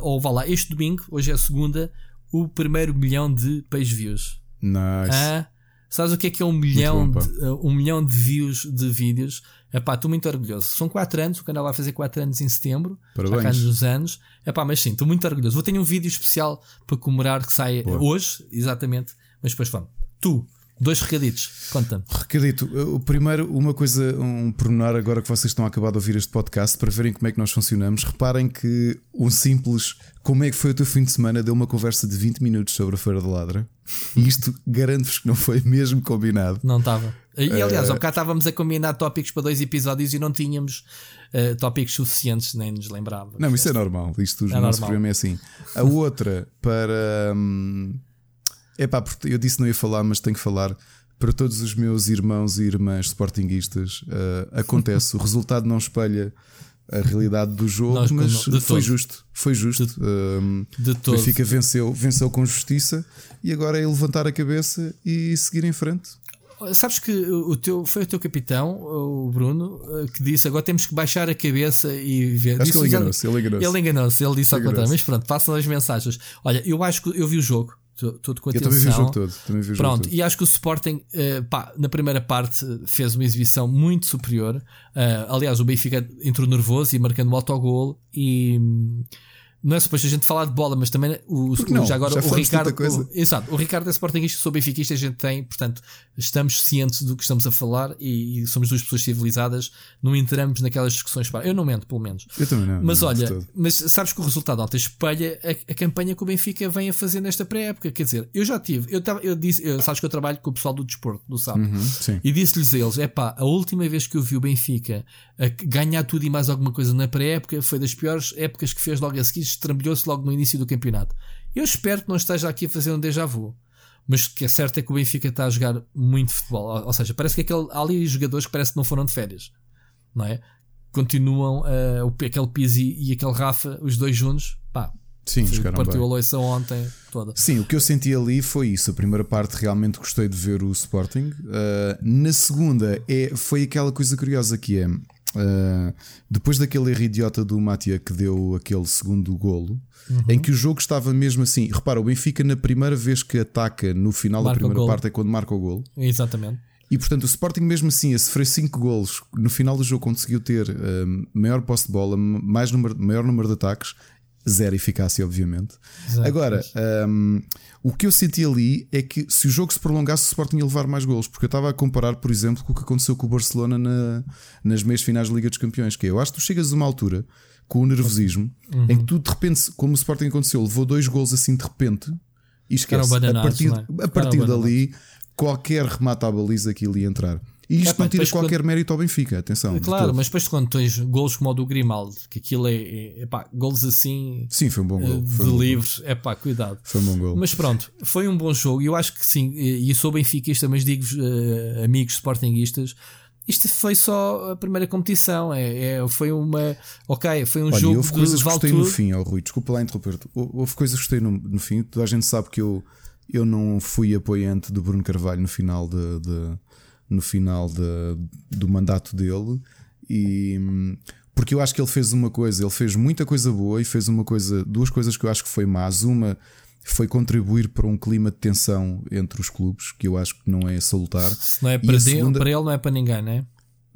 ou vá lá, este domingo, hoje é a segunda, o primeiro milhão de page views. Nice. Uh, Sabes o que é que é um milhão, bom, de, uh, um milhão de views de vídeos? Epá, estou muito orgulhoso. São 4 anos, o canal vai fazer 4 anos em setembro. Parabéns. dos anos. Epá, mas sim, estou muito orgulhoso. Vou ter um vídeo especial para comemorar que sai Boa. hoje, exatamente. Mas depois vamos. Tu, Dois recaditos, conta-me. Recadito, o primeiro, uma coisa, um pormenor agora que vocês estão a acabar de ouvir este podcast para verem como é que nós funcionamos. Reparem que um simples como é que foi o teu fim de semana deu uma conversa de 20 minutos sobre a Feira de Ladra. E isto garanto-vos que não foi mesmo combinado. Não estava. E aliás, uh... ao bocado estávamos a combinar tópicos para dois episódios e não tínhamos uh, tópicos suficientes, nem nos lembrava. Não, isso é normal. Isto o é nosso programa é assim. A outra para. Hum, é pá, eu disse não ia falar, mas tenho que falar. Para todos os meus irmãos e irmãs sportinguistas, uh, acontece. o resultado não espelha a realidade do jogo, Nós, mas foi todo. justo. Foi justo. De, um, de o Benfica venceu, venceu com justiça e agora é levantar a cabeça e seguir em frente. Sabes que o teu, foi o teu capitão, o Bruno, eh, que disse agora temos que baixar a cabeça e ver. Acho que ele enganou-se. Ele enganou-se. Ele enganou-se, ele disse ao contrário. Mas pronto, passam as mensagens. Olha, eu acho que eu vi o jogo tudo com atenção. Eu também vi o jogo todo. Também vi o Pronto, jogo todo. e acho que o Sporting, uh, pá, na primeira parte, fez uma exibição muito superior. Uh, aliás, o Benfica entrou nervoso e marcando o autogol. E. Um, não é suposto a gente falar de bola, mas também o, não, já agora já o Ricardo. O, exato, o Ricardo é sportinguista, sou benfiquista, a gente tem, portanto, estamos cientes do que estamos a falar e, e somos duas pessoas civilizadas, não entramos naquelas discussões. Para, eu não mento, pelo menos. Eu também não. Mas não olha, mas sabes que o resultado ontem espelha a, a, campanha que o Benfica vem a fazer nesta pré-época. Quer dizer, eu já tive, eu, tava, eu disse, eu, sabes que eu trabalho com o pessoal do desporto, do sábado, uhum, e disse-lhes a eles: é pá, a última vez que eu vi o Benfica ganhar tudo e mais alguma coisa na pré-época foi das piores épocas que fez logo a seguir, estrambulhou-se logo no início do campeonato. Eu espero que não esteja aqui a fazer um déjà vu. Mas o que é certo é que o Benfica está a jogar muito futebol. Ou seja, parece que aquele, há ali jogadores que parece que não foram de férias, não é? Continuam uh, aquele Pizzi e aquele Rafa, os dois juntos, pá, Sim, partiu bem. a loiça ontem toda. Sim, o que eu senti ali foi isso. A primeira parte realmente gostei de ver o Sporting. Uh, na segunda é, foi aquela coisa curiosa que é. Uh, depois daquele erro idiota do Matia que deu aquele segundo golo, uhum. em que o jogo estava mesmo assim. Repara, o Benfica, na primeira vez que ataca no final marca da primeira parte, é quando marca o golo. Exatamente. E portanto, o Sporting, mesmo assim, a sofrer 5 golos, no final do jogo conseguiu ter uh, maior posse de bola, mais número, maior número de ataques zero eficácia, obviamente. Exato. Agora, um, o que eu senti ali é que se o jogo se prolongasse, o Sporting ia levar mais golos, porque eu estava a comparar, por exemplo, com o que aconteceu com o Barcelona na, nas meias finais da Liga dos Campeões, que é, eu acho que tu chegas a uma altura com o nervosismo uhum. em que tu de repente, como o Sporting aconteceu, levou dois golos assim de repente e esquece. a partir, é? a partir dali, qualquer remate à baliza que ele ia entrar. E isto é, não tira qualquer quando... mérito ao Benfica, atenção. É claro, mas depois quando tens golos como o do Grimaldo, que aquilo é, é, é pá, golos assim. Sim, foi um bom gol. De um livres, é pá, cuidado. Foi um bom gol. Mas pronto, foi um bom jogo e eu acho que sim, e sou benfiquista, mas digo-vos, uh, amigos sportinguistas, isto foi só a primeira competição. É, é foi uma. Ok, foi um Olha, jogo. Houve coisas que gostei no fim, oh, Rui. Desculpa lá interromper-te. Houve coisas que gostei no, no fim. Toda a gente sabe que eu, eu não fui apoiante do Bruno Carvalho no final de, de no final de, do mandato dele e porque eu acho que ele fez uma coisa, ele fez muita coisa boa e fez uma coisa, duas coisas que eu acho que foi más. Uma foi contribuir para um clima de tensão entre os clubes, que eu acho que não é salutar. Se não é para, segunda, para ele, não é para ninguém, não é?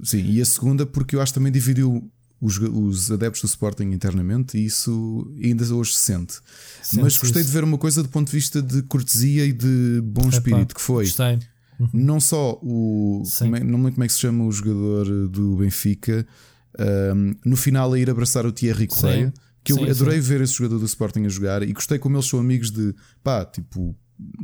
Sim, e a segunda, porque eu acho que também dividiu os, os adeptos do Sporting internamente e isso ainda hoje se sente. sente Mas gostei isso. de ver uma coisa do ponto de vista de cortesia e de bom Epá, espírito, que foi. Gostei Uhum. Não só o. Como é, não lembro como é que se chama o jogador do Benfica. Um, no final a ir abraçar o Thierry Correia. Que eu sim, adorei sim. ver esse jogador do Sporting a jogar e gostei como eles são amigos de pá, tipo,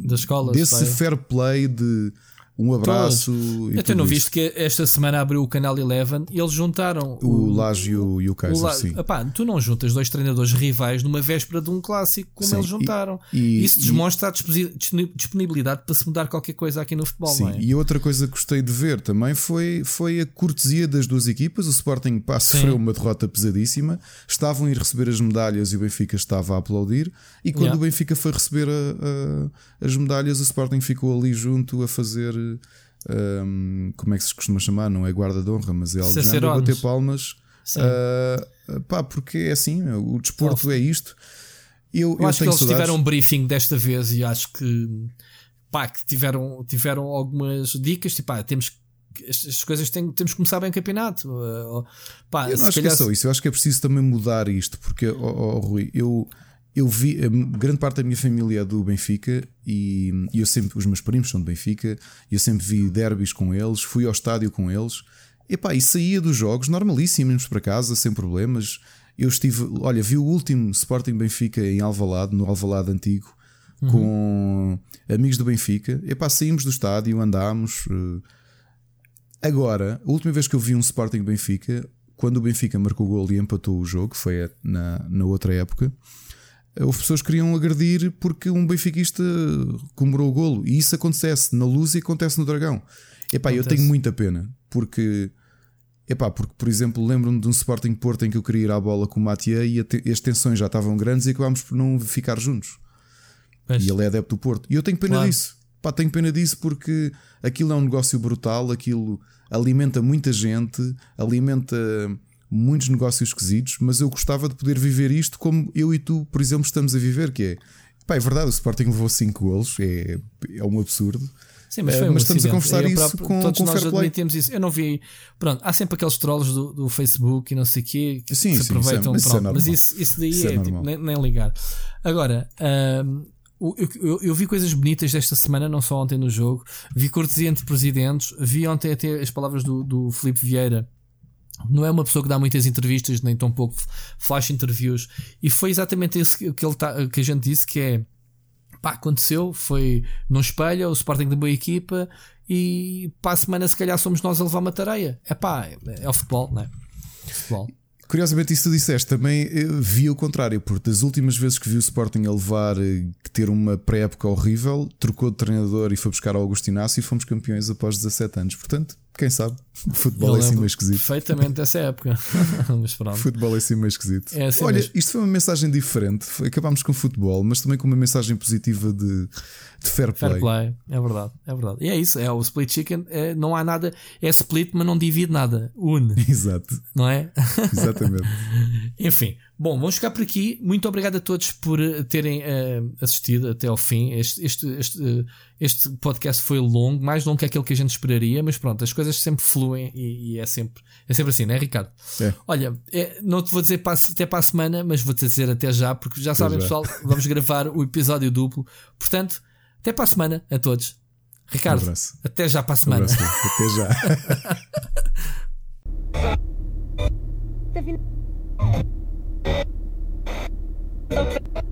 da escola, desse fair play de um abraço. E Até não viste que esta semana abriu o canal Eleven e eles juntaram o, o e o Kaiser. O La... sim. Epá, tu não juntas dois treinadores rivais numa véspera de um clássico como sim. eles juntaram. E, e, Isso demonstra e... a disponibilidade para se mudar qualquer coisa aqui no futebol. Sim, é? e outra coisa que gostei de ver também foi, foi a cortesia das duas equipas. O Sporting pá, sofreu uma derrota pesadíssima, estavam a ir receber as medalhas e o Benfica estava a aplaudir. E quando yeah. o Benfica foi receber a, a, as medalhas, o Sporting ficou ali junto a fazer um, como é que se costuma chamar? Não é guarda de honra, mas é algo de bater palmas. Uh, pá, porque é assim, o desporto é isto. Eu, eu, eu acho que eles saudades. tiveram um briefing desta vez e acho que, pá, que tiveram, tiveram algumas dicas. Tipo, pá, temos estas coisas têm, temos que começar bem o campeonato. Uh, pá, eu não acho calhar... que é só isso, eu acho que é preciso também mudar isto, porque, oh, oh, Rui, eu eu vi, grande parte da minha família é do Benfica e, e eu sempre, os meus primos são do Benfica, e eu sempre vi derbys com eles, fui ao estádio com eles, e pá, e saía dos jogos normalíssimos para casa, sem problemas. Eu estive, olha, vi o último Sporting Benfica em Alvalade, no Alvalade antigo, uhum. com amigos do Benfica. E pá, saímos do estádio, andámos. Eh. Agora, a última vez que eu vi um Sporting Benfica, quando o Benfica marcou o gol e empatou o jogo, foi na, na outra época houve pessoas que queriam agredir porque um benfiquista comemorou o golo. E isso acontece na luz e acontece no Dragão. Epá, acontece. eu tenho muita pena porque. Epá, porque, por exemplo, lembro-me de um Sporting Porto em que eu queria ir à bola com o Matia e as tensões já estavam grandes e acabámos por não ficar juntos. Pois. E ele é adepto do Porto. E eu tenho pena claro. disso. Pá, tenho pena disso porque aquilo é um negócio brutal, aquilo alimenta muita gente, alimenta muitos negócios esquisitos, mas eu gostava de poder viver isto como eu e tu, por exemplo, estamos a viver, que é pá, é verdade, o Sporting levou 5 golos, é, é um absurdo. Sim, mas, um mas estamos a conversar isso próprio, com, todos com nós admitimos isso. Eu não vi. Pronto, há sempre aqueles trolls do, do Facebook e não sei o quê que sim, se sim, aproveitam. Isso é, pronto, mas isso, isso daí isso é, é tipo, nem, nem, ligar. Agora, eu, eu, eu, vi coisas bonitas desta semana, não só ontem no jogo. Vi cortesia entre presidentes. Vi ontem até as palavras do, do Felipe Vieira não é uma pessoa que dá muitas entrevistas, nem tão pouco flash interviews. E foi exatamente isso que, ele tá, que a gente disse: que é pá, aconteceu, foi não espelha, o Sporting de boa equipa e para a semana se calhar somos nós a levar uma tareia. É pá, é, é o futebol, não é? Futebol. Curiosamente, isso tu disseste, também eh, vi o contrário, porque das últimas vezes que vi o Sporting a levar eh, ter uma pré-época horrível, trocou de treinador e foi buscar o Augusto Inácio e fomos campeões após 17 anos. Portanto, quem sabe? Futebol é assim meio esquisito. Perfeitamente dessa época. mas pronto. futebol é assim meio esquisito. É assim Olha, mesmo. isto foi uma mensagem diferente. Acabámos com futebol, mas também com uma mensagem positiva de, de fair play. Fair play, é verdade, é verdade. E é isso, é o split chicken, é, não há nada, é split, mas não divide nada, une, Exato, não é? exatamente. Enfim, Bom, vamos ficar por aqui. Muito obrigado a todos por eh, terem uh, assistido até ao fim. Este, este, este, uh, este, podcast foi longo, mais longo que aquele que a gente esperaria, mas pronto, as coisas sempre fluem e, e é, sempre, é sempre assim, não é, Ricardo? É. Olha, é, não te vou dizer para, até para a semana, mas vou-te dizer até já, porque já sabem, pessoal, vamos gravar o episódio duplo. Portanto, até para a semana a todos. Ricardo, um até já para a semana. Um até já. Okay.